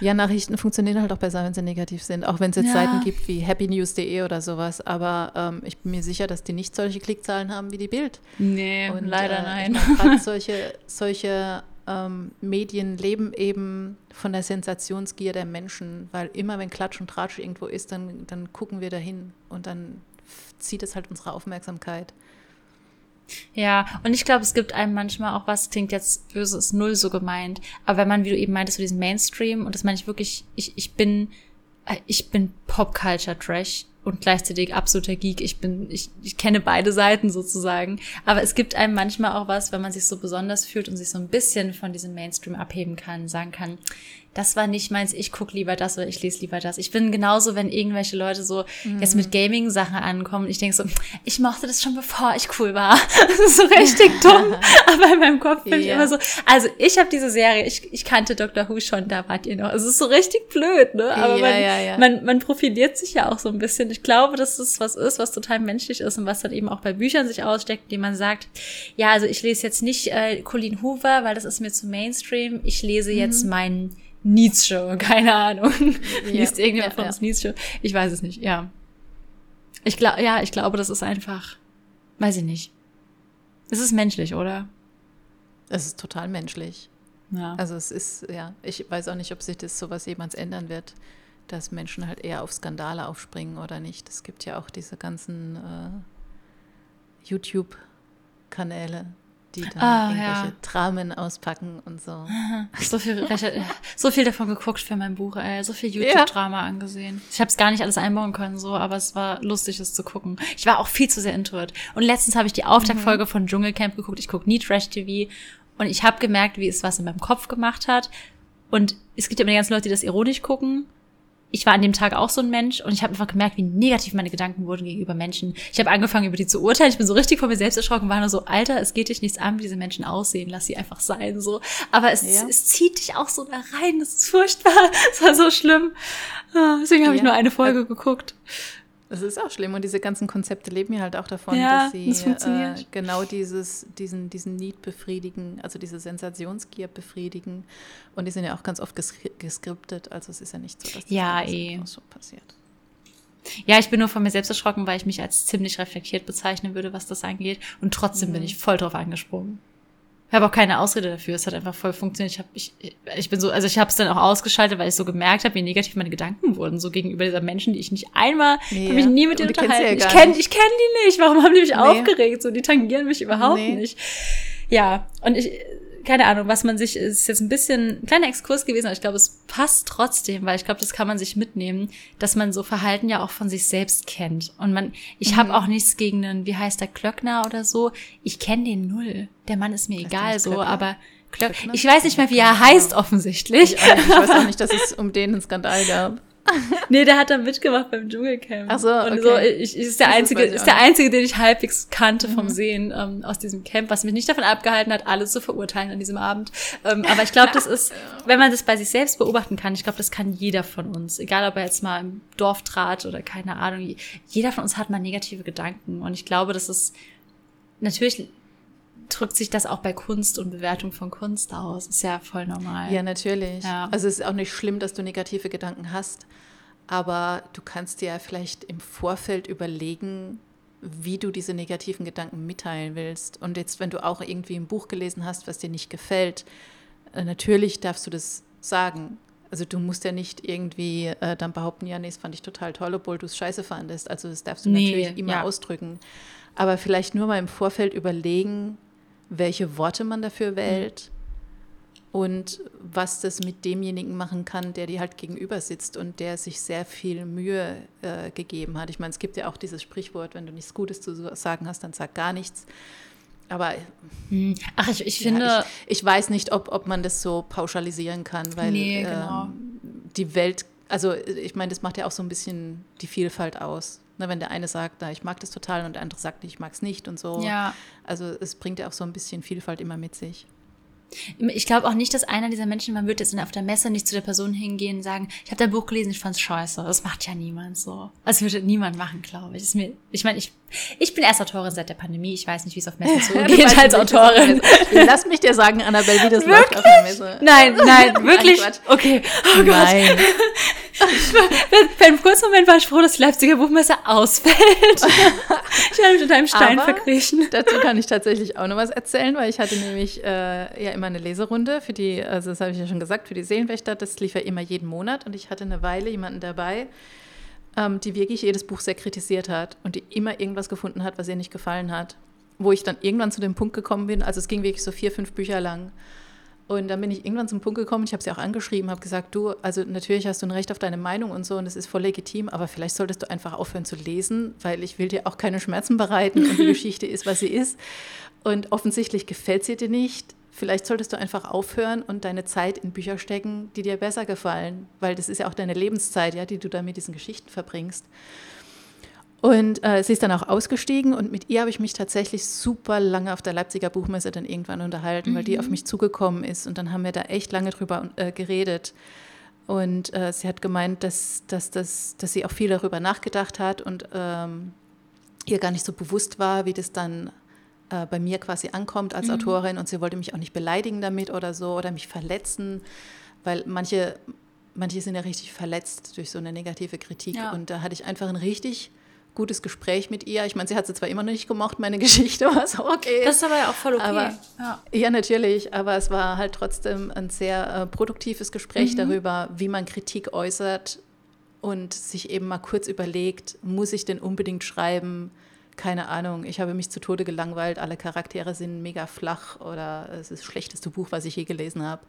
Ja, Nachrichten funktionieren halt auch besser, wenn sie negativ sind. Auch wenn es jetzt ja. Seiten gibt wie happynews.de oder sowas. Aber ähm, ich bin mir sicher, dass die nicht solche Klickzahlen haben wie die Bild. Nee, und, leider äh, nein. Gerade *laughs* solche, solche ähm, Medien leben eben von der Sensationsgier der Menschen, weil immer wenn Klatsch und Tratsch irgendwo ist, dann, dann gucken wir dahin und dann zieht es halt unsere Aufmerksamkeit. Ja, und ich glaube, es gibt einem manchmal auch was, klingt jetzt böse, ist null so gemeint. Aber wenn man, wie du eben meintest, so diesen Mainstream, und das meine ich wirklich, ich, ich bin, äh, ich bin Pop-Culture-Trash und gleichzeitig absoluter Geek. Ich bin, ich, ich kenne beide Seiten sozusagen. Aber es gibt einem manchmal auch was, wenn man sich so besonders fühlt und sich so ein bisschen von diesem Mainstream abheben kann, sagen kann, das war nicht meins, ich guck lieber das oder ich lese lieber das. Ich bin genauso, wenn irgendwelche Leute so mhm. jetzt mit Gaming-Sachen ankommen. Ich denke so, ich mochte das schon bevor ich cool war. *laughs* Das ist so richtig *laughs* dumm. Aber in meinem Kopf bin yeah. ich immer so, also ich habe diese Serie, ich, ich kannte Doctor Who schon, da wart ihr noch. Es ist so richtig blöd, ne? Aber ja, man, ja, ja. Man, man profiliert sich ja auch so ein bisschen. Ich glaube, dass es was ist, was total menschlich ist und was dann eben auch bei Büchern sich aussteckt, die man sagt, ja, also ich lese jetzt nicht äh, Colleen Hoover, weil das ist mir zu Mainstream. Ich lese mhm. jetzt meinen Nietzsche, keine Ahnung. Ja, Liest irgendjemand ja, von uns ja. Nietzsche? Ich weiß es nicht, ja. Ich glaube, ja, ich glaube, das ist einfach, weiß ich nicht. Es ist menschlich, oder? Es ist total menschlich. Ja. Also es ist, ja, ich weiß auch nicht, ob sich das sowas jemals ändern wird, dass Menschen halt eher auf Skandale aufspringen oder nicht. Es gibt ja auch diese ganzen äh, YouTube-Kanäle, die dann ah, irgendwelche ja. Dramen auspacken und so. So viel, *laughs* so viel davon geguckt für mein Buch, ey. So viel YouTube-Drama ja. angesehen. Ich habe es gar nicht alles einbauen können, so, aber es war lustig, es zu gucken. Ich war auch viel zu sehr intuit. Und letztens habe ich die Auftaktfolge mhm. von Dschungelcamp geguckt. Ich gucke nie Trash-TV. Und ich habe gemerkt, wie es was in meinem Kopf gemacht hat. Und es gibt ja immer die ganzen Leute, die das ironisch gucken ich war an dem Tag auch so ein Mensch und ich habe einfach gemerkt, wie negativ meine Gedanken wurden gegenüber Menschen. Ich habe angefangen, über die zu urteilen. Ich bin so richtig von mir selbst erschrocken, war nur so, Alter, es geht dich nichts an, wie diese Menschen aussehen, lass sie einfach sein, so. Aber es, ja. es zieht dich auch so da rein, das ist furchtbar, *laughs* es war so schlimm. Ah, deswegen habe ja. ich nur eine Folge geguckt. Es ist auch schlimm und diese ganzen Konzepte leben ja halt auch davon, ja, dass sie das äh, genau dieses, diesen, diesen Need befriedigen, also diese Sensationsgier befriedigen. Und die sind ja auch ganz oft geskriptet, also es ist ja nicht so, dass das ja, eh. so passiert. Ja, ich bin nur von mir selbst erschrocken, weil ich mich als ziemlich reflektiert bezeichnen würde, was das angeht. Und trotzdem mhm. bin ich voll drauf angesprungen. Ich habe auch keine Ausrede dafür. Es hat einfach voll funktioniert. Ich, hab, ich, ich bin so, also ich habe es dann auch ausgeschaltet, weil ich so gemerkt habe, wie negativ meine Gedanken wurden, so gegenüber dieser Menschen, die ich nicht einmal, nee, habe mich nie mit denen unterhalten. Ja ich kenne ich kenn die nicht. Warum haben die mich nee. aufgeregt? So, die tangieren mich überhaupt nee. nicht. Ja, und ich, keine Ahnung, was man sich, ist jetzt ein bisschen ein kleiner Exkurs gewesen, aber ich glaube, es passt trotzdem, weil ich glaube, das kann man sich mitnehmen, dass man so Verhalten ja auch von sich selbst kennt. Und man, ich mhm. habe auch nichts gegen einen, wie heißt der, Klöckner oder so. Ich kenne den null. Der Mann ist mir was egal so, Klöckner? aber Klöck ich weiß nicht mehr, wie er heißt offensichtlich. Ich, ich weiß auch *laughs* nicht, dass es um den einen Skandal gab. *laughs* nee, der hat da mitgemacht beim Dschungelcamp. Ach so, okay. Und so, ich, ich ist der einzige, ist der einzige, den ich halbwegs kannte vom mhm. Sehen ähm, aus diesem Camp, was mich nicht davon abgehalten hat, alles zu verurteilen an diesem Abend. Ähm, aber ich glaube, das ist, *laughs* wenn man das bei sich selbst beobachten kann, ich glaube, das kann jeder von uns, egal ob er jetzt mal im Dorf trat oder keine Ahnung, jeder von uns hat mal negative Gedanken. Und ich glaube, das ist natürlich drückt sich das auch bei Kunst und Bewertung von Kunst aus. Ist ja voll normal. Ja, natürlich. Ja. Also es ist auch nicht schlimm, dass du negative Gedanken hast, aber du kannst dir ja vielleicht im Vorfeld überlegen, wie du diese negativen Gedanken mitteilen willst. Und jetzt, wenn du auch irgendwie ein Buch gelesen hast, was dir nicht gefällt, äh, natürlich darfst du das sagen. Also du musst ja nicht irgendwie äh, dann behaupten, ja, nee, das fand ich total toll, obwohl du es scheiße fandest. Also das darfst du nee, natürlich immer ja. ausdrücken. Aber vielleicht nur mal im Vorfeld überlegen, welche Worte man dafür mhm. wählt mhm. und was das mit demjenigen machen kann, der dir halt gegenüber sitzt und der sich sehr viel Mühe äh, gegeben hat. Ich meine, es gibt ja auch dieses Sprichwort, wenn du nichts Gutes zu sagen hast, dann sag gar nichts. Aber hm. ach, ich, ich finde. Ja, ich, ich, weiß nicht, ob, ob man das so pauschalisieren kann, weil nee, genau. ähm, die Welt, also ich meine, das macht ja auch so ein bisschen die Vielfalt aus. Ne, wenn der eine sagt, na, ich mag das total und der andere sagt, ich mag es nicht und so. Ja. Also es bringt ja auch so ein bisschen Vielfalt immer mit sich. Ich glaube auch nicht, dass einer dieser Menschen, man wird jetzt auf der Messe nicht zu der Person hingehen und sagen, ich habe dein Buch gelesen, ich fand's scheiße. Das macht ja niemand so. Das würde niemand machen, glaube ich. Ist mir, ich meine, ich, ich bin erst Autorin seit der Pandemie. Ich weiß nicht, wie es auf Messen *laughs* zugeht als Autorin. Lass mich dir sagen, Annabelle, wie das wirklich? *laughs* läuft auf der Messe. Nein, nein, wirklich. okay. Oh nein. Für einen kurzen Moment war ich froh, dass die Leipziger Buchmesse ausfällt. *laughs* ich habe mich unter einem Stein Aber verkriechen. Dazu kann ich tatsächlich auch noch was erzählen, weil ich hatte nämlich äh, ja immer eine Leserunde für die, also das habe ich ja schon gesagt, für die Seelenwächter. Das lief ja immer jeden Monat und ich hatte eine Weile jemanden dabei, ähm, die wirklich jedes Buch sehr kritisiert hat und die immer irgendwas gefunden hat, was ihr nicht gefallen hat. Wo ich dann irgendwann zu dem Punkt gekommen bin, also es ging wirklich so vier, fünf Bücher lang. Und dann bin ich irgendwann zum Punkt gekommen, ich habe sie auch angeschrieben, habe gesagt, du, also natürlich hast du ein Recht auf deine Meinung und so und das ist voll legitim, aber vielleicht solltest du einfach aufhören zu lesen, weil ich will dir auch keine Schmerzen bereiten und die *laughs* Geschichte ist, was sie ist. Und offensichtlich gefällt sie dir nicht. Vielleicht solltest du einfach aufhören und deine Zeit in Bücher stecken, die dir besser gefallen, weil das ist ja auch deine Lebenszeit, ja, die du da mit diesen Geschichten verbringst. Und äh, sie ist dann auch ausgestiegen und mit ihr habe ich mich tatsächlich super lange auf der Leipziger Buchmesse dann irgendwann unterhalten, mhm. weil die auf mhm. mich zugekommen ist und dann haben wir da echt lange drüber äh, geredet. Und äh, sie hat gemeint, dass, dass, dass, dass sie auch viel darüber nachgedacht hat und ähm, ihr gar nicht so bewusst war, wie das dann äh, bei mir quasi ankommt als mhm. Autorin und sie wollte mich auch nicht beleidigen damit oder so oder mich verletzen, weil manche, manche sind ja richtig verletzt durch so eine negative Kritik ja. und da hatte ich einfach ein richtig gutes Gespräch mit ihr. Ich meine, sie hat sie zwar immer noch nicht gemocht, meine *laughs* Geschichte war so okay. Das ist aber ja auch voll okay. Aber, ja. ja. natürlich, aber es war halt trotzdem ein sehr äh, produktives Gespräch mhm. darüber, wie man Kritik äußert und sich eben mal kurz überlegt, muss ich denn unbedingt schreiben? Keine Ahnung, ich habe mich zu Tode gelangweilt, alle Charaktere sind mega flach oder es ist das schlechteste Buch, was ich je gelesen habe.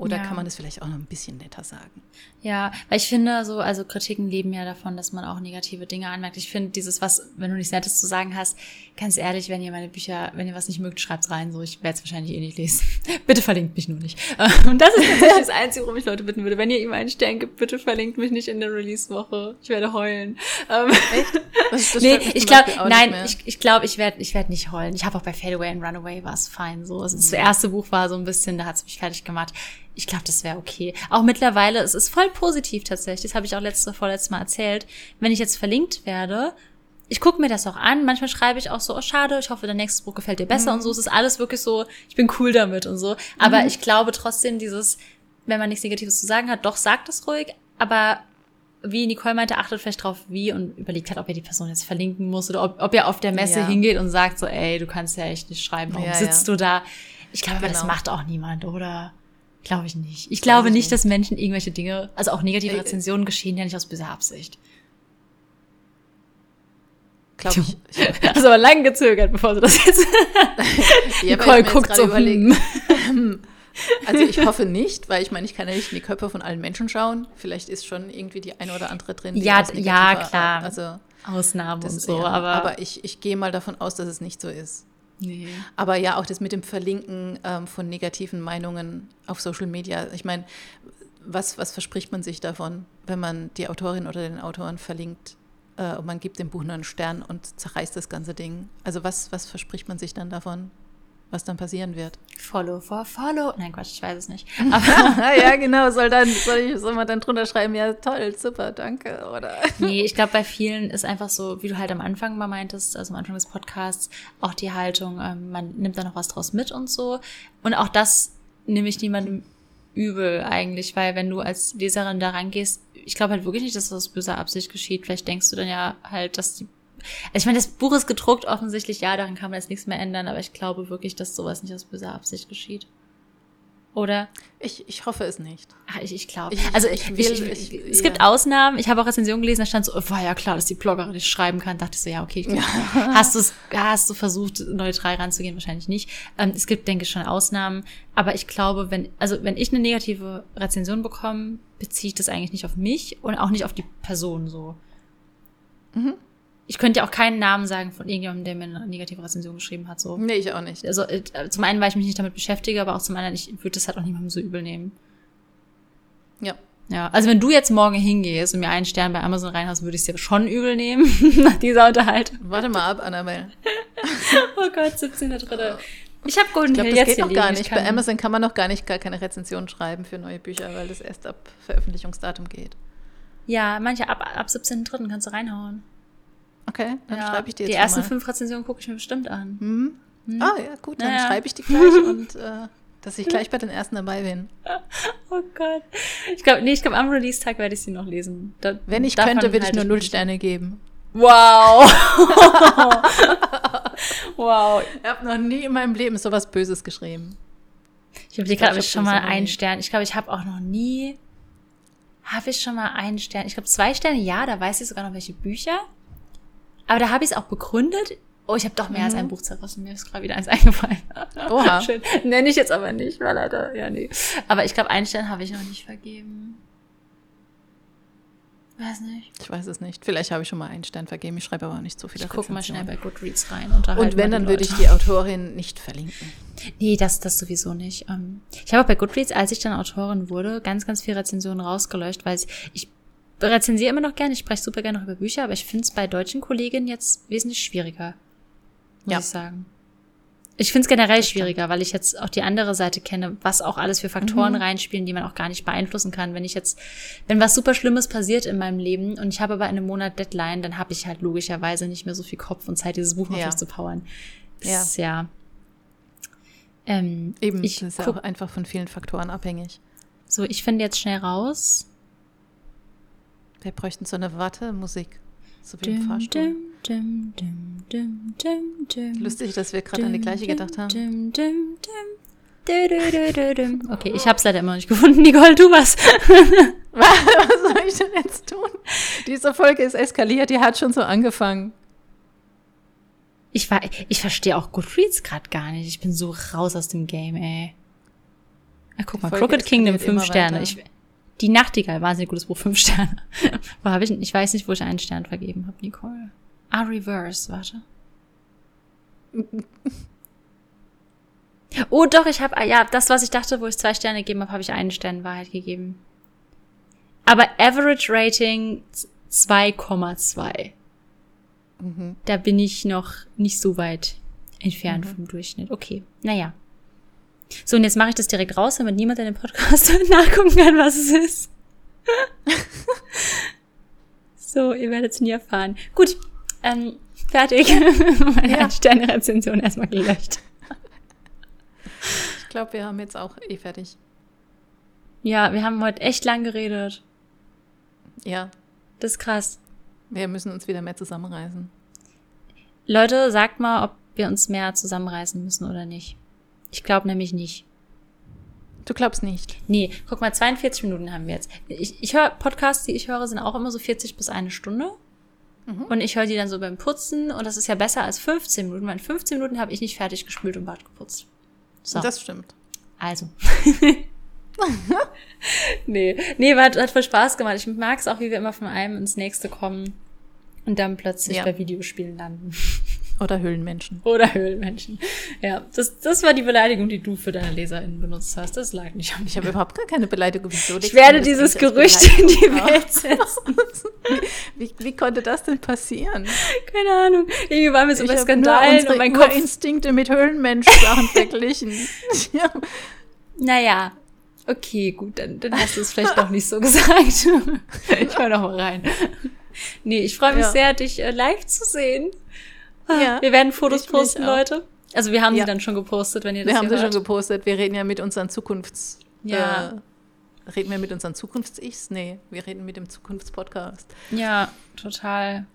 Oder ja. kann man das vielleicht auch noch ein bisschen netter sagen? Ja, weil ich finde, so, also Kritiken leben ja davon, dass man auch negative Dinge anmerkt. Ich finde dieses, was, wenn du nichts Nettes zu sagen hast, ganz ehrlich, wenn ihr meine Bücher, wenn ihr was nicht mögt, schreibt's rein. So, ich werde es wahrscheinlich eh nicht lesen. *laughs* bitte verlinkt mich nur nicht. Und *laughs* das ist tatsächlich das Einzige, worum ich Leute bitten würde. Wenn ihr ihm einen Stern gibt, bitte verlinkt mich nicht in der Release-Woche. Ich werde heulen. Ähm, Echt? Das, *laughs* das nee, ich glaube, nein, ich, ich glaube, ich werde ich werd nicht heulen. Ich habe auch bei Fadeaway und Runaway war es fein. So, also das mhm. erste Buch war so ein bisschen, da hat es mich fertig gemacht ich glaube, das wäre okay. Auch mittlerweile, es ist voll positiv tatsächlich. Das habe ich auch letzte, vorletztes Mal erzählt. Wenn ich jetzt verlinkt werde, ich gucke mir das auch an. Manchmal schreibe ich auch so, oh schade, ich hoffe, dein nächstes Buch gefällt dir besser mhm. und so. Es ist alles wirklich so, ich bin cool damit und so. Aber mhm. ich glaube trotzdem, dieses, wenn man nichts Negatives zu sagen hat, doch sagt das ruhig. Aber wie Nicole meinte, achtet vielleicht drauf, wie und überlegt halt, ob ihr die Person jetzt verlinken muss oder ob, ob ihr auf der Messe ja. hingeht und sagt so, ey, du kannst ja echt nicht schreiben, warum ja, sitzt ja. du da? Ich glaube, genau. das macht auch niemand, oder? Glaube ich nicht. Ich glaube nicht, dass Menschen irgendwelche Dinge, also auch negative Rezensionen geschehen ja nicht aus böser Absicht. Glaube ich. *laughs* Also aber lang gezögert, bevor du das jetzt. *laughs* ja, Nicole guckt so. Überlegen. Hm. also ich hoffe nicht, weil ich meine, ich kann ja nicht in die Köpfe von allen Menschen schauen. Vielleicht ist schon irgendwie die eine oder andere drin. ja, ja, klar. Also Ausnahmen und so. Eher, aber aber ich, ich gehe mal davon aus, dass es nicht so ist. Aber ja, auch das mit dem Verlinken ähm, von negativen Meinungen auf Social Media. Ich meine, was, was verspricht man sich davon, wenn man die Autorin oder den Autoren verlinkt äh, und man gibt dem Buch nur einen Stern und zerreißt das ganze Ding? Also was, was verspricht man sich dann davon? Was dann passieren wird. Follow for follow. Nein, Quatsch, ich weiß es nicht. *laughs* Aber *laughs* ja, genau, soll dann, soll ich, soll man dann drunter schreiben, ja, toll, super, danke, oder? *laughs* Nee, ich glaube, bei vielen ist einfach so, wie du halt am Anfang mal meintest, also am Anfang des Podcasts, auch die Haltung, ähm, man nimmt da noch was draus mit und so. Und auch das nehme ich niemandem übel eigentlich, weil wenn du als Leserin da rangehst, ich glaube halt wirklich nicht, dass das aus böser Absicht geschieht. Vielleicht denkst du dann ja halt, dass die ich meine, das Buch ist gedruckt, offensichtlich, ja, daran kann man jetzt nichts mehr ändern, aber ich glaube wirklich, dass sowas nicht aus böser Absicht geschieht. Oder? Ich, ich hoffe es nicht. Ach, ich, ich glaube. Also ich, will, ich, ich, es ja. gibt Ausnahmen. Ich habe auch Rezensionen gelesen, da stand so, war ja klar, dass die Bloggerin nicht schreiben kann. Dachte ich so, ja, okay. hast du hast du versucht, neutral ranzugehen? Wahrscheinlich nicht. Ähm, es gibt, denke ich, schon Ausnahmen. Aber ich glaube, wenn, also wenn ich eine negative Rezension bekomme, beziehe ich das eigentlich nicht auf mich und auch nicht auf die Person so. Mhm ich könnte ja auch keinen Namen sagen von irgendjemandem, der mir eine negative Rezension geschrieben hat. So. Nee, ich auch nicht. Also äh, zum einen, weil ich mich nicht damit beschäftige, aber auch zum anderen, ich würde das halt auch niemandem so übel nehmen. Ja. Ja, also wenn du jetzt morgen hingehst und mir einen Stern bei Amazon reinhaust, würde ich es dir schon übel nehmen, *laughs* nach dieser Unterhaltung. Warte mal ab, Annabelle. *laughs* oh Gott, 17.3. Ich habe Golden Ich Hill das geht noch gar nicht. Bei Amazon kann man noch gar nicht gar keine Rezension schreiben für neue Bücher, weil das erst ab Veröffentlichungsdatum geht. Ja, manche ab, ab 17.3. kannst du reinhauen. Okay, dann ja, schreibe ich dir Die jetzt schon ersten mal. fünf Rezensionen gucke ich mir bestimmt an. Hm? Ah ja, gut, dann Naja. schreibe ich die gleich *laughs* und äh, dass ich gleich bei den ersten dabei bin. *laughs* Oh Gott. Ich glaube, nee, ich glaube, am Release-Tag werde ich sie noch lesen. Da, Wenn ich könnte, würde ich nur null. Sterne geben. Wow. *laughs* wow. Ich habe noch nie in meinem Leben sowas Böses geschrieben. Ich Ich gerade, ich schon hab mal einen. Stern. Ich glaube, ich habe auch noch nie. Habe ich schon mal einen Stern? Ich glaube, zwei Sterne, ja, da weiß ich sogar noch welche Bücher. Aber da habe ich es auch begründet. Oh, ich habe doch mehr als ein Buch zerrissen. Mir ist gerade wieder eins *laughs* eingefallen. Mhm. Oha. *laughs* Schön. Nenne ich jetzt aber nicht, weil leider, ja, nee. Aber ich glaube, einen Stern habe ich noch nicht vergeben. Weiß nicht. Ich weiß es nicht. Vielleicht habe ich schon mal einen Stern vergeben. Ich schreibe aber auch nicht so viele Ich gucke mal schnell bei Goodreads rein. Und wenn, dann würde ich die Autorin nicht verlinken. Nee, das, das sowieso nicht. Ähm, Ich habe auch bei Goodreads, als ich dann Autorin wurde, ganz, ganz viele Rezensionen rausgelöscht, weil ich rezensiere immer noch gerne, ich spreche super gerne noch über Bücher, aber ich finde es bei deutschen Kolleginnen jetzt wesentlich schwieriger, muss Ja. ich sagen. Ich finde es generell schwieriger, weil ich jetzt auch die andere Seite kenne, was auch alles für Faktoren reinspielen, die man auch gar nicht beeinflussen kann. Wenn ich jetzt, wenn was super Schlimmes passiert in meinem Leben und ich habe aber in einem Monat Deadline, dann habe ich halt logischerweise nicht mehr so viel Kopf und Zeit, dieses Buch noch Ja. durchzupowern. Das Ja. ist ja. Ähm, Eben, ich das ist ja auch einfach von vielen Faktoren abhängig. so, ich finde jetzt schnell raus. Wir bräuchten so eine Watte-Musik. So wie im Fahrstuhl. dim, dim, dim. Lustig, dass wir gerade an die gleiche gedacht haben. Okay, ich habe es leider immer noch nicht gefunden. *laughs* Nicole, du was? *laughs* Was soll ich denn jetzt tun? Diese Folge ist eskaliert, die hat schon so angefangen. Ich, war, ich verstehe auch Goodreads gerade gar nicht. Ich bin so raus aus dem Game, ey. Ah, guck mal, Crooked Kingdom, fünf Sterne. Ich, die Nachtigall, wahnsinnig gutes Buch, fünf Sterne. *laughs* Wo hab ich, ich weiß nicht, wo ich einen Stern vergeben habe, Nicole. Ah, Reverse, warte. *laughs* Oh, doch, ich habe, ja, das, was ich dachte, wo ich zwei Sterne gegeben habe, habe ich einen Stern in Wahrheit gegeben. Aber Average Rating 2,2. Mhm. Da bin ich noch nicht so weit entfernt vom Durchschnitt. Okay, naja. So, und jetzt mache ich das direkt raus, damit niemand in dem Podcast *laughs* nachgucken kann, was es ist. *laughs* so, ihr werdet es nie erfahren. Gut, ähm, fertig. *laughs* Meine Ja. Sterne-Rezension erstmal gelöscht. Ich glaube, wir haben jetzt auch eh fertig. Ja, wir haben heute echt lang geredet. Ja, Das ist krass. wir müssen uns wieder mehr zusammenreißen. Leute, sagt mal, ob wir uns mehr zusammenreißen müssen oder nicht. Ich glaube nämlich nicht. Du glaubst nicht. Nee, guck mal, 42 Minuten haben wir jetzt. Ich, ich höre Podcasts, die ich höre, sind auch immer so 40 bis eine Stunde. Und ich höre die dann so beim Putzen und das ist ja besser als 15 Minuten, weil in 15 Minuten habe ich nicht fertig gespült und Bad geputzt. So, Das stimmt. also. *laughs* nee, nee, hat, hat voll Spaß gemacht. Ich mag es auch, wie wir immer von einem ins nächste kommen und dann plötzlich Ja. bei Videospielen landen. Oder Höhlenmenschen. Oder Höhlenmenschen. Ja, das, das war die Beleidigung, die du für deine LeserInnen benutzt hast. Das lag nicht an Ich habe überhaupt gar keine Beleidigung. Wieso Ich werde dieses Gerücht in die? *laughs* Welt setzen. *laughs* Wie, wie konnte das denn passieren? Keine Ahnung. Irgendwie waren wir so bei Skandalen und mein Kopf. Urinstinkte mit Höhlenmensch-Sachen *laughs* verglichen. ja. Naja. Okay, gut, dann, dann hast du es vielleicht doch nicht so gesagt. ich höre noch mal rein. Nee, ich freue mich Ja. sehr, dich äh, live zu sehen. Ja, *laughs* wir werden Fotos posten. Leute. Also wir haben Ja. sie dann schon gepostet, wenn ihr das Wir haben sie schon gepostet. Wir reden ja mit unseren Zukunfts... Ja. Äh, reden wir mit unseren Zukunfts-Ichs? Nee, wir reden mit dem Zukunftspodcast. Ja, total.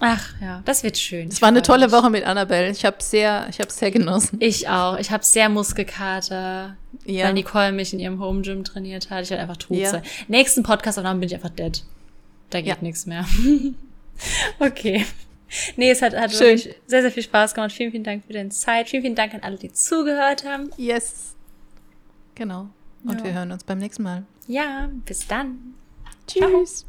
Ach ja, das wird schön. Es war eine tolle. Woche mit Annabelle. Ich habe sehr, ich habe sehr genossen. Ich auch. Ich habe sehr Muskelkater, Ja. weil Nicole mich in ihrem Home Gym trainiert hat. Ich werde einfach tot Ja. sein. Nächsten Podcast-Aufnahmen bin ich einfach dead. Da geht Ja. nichts mehr. *laughs* okay. *laughs* Nee, es hat, hat Schön. wirklich sehr, sehr viel Spaß gemacht. Vielen, vielen Dank für deine Zeit. Vielen, vielen Dank an alle, die zugehört haben. Yes. Genau. Und Ja. wir hören uns beim nächsten Mal. Ja, bis dann. Tschüss.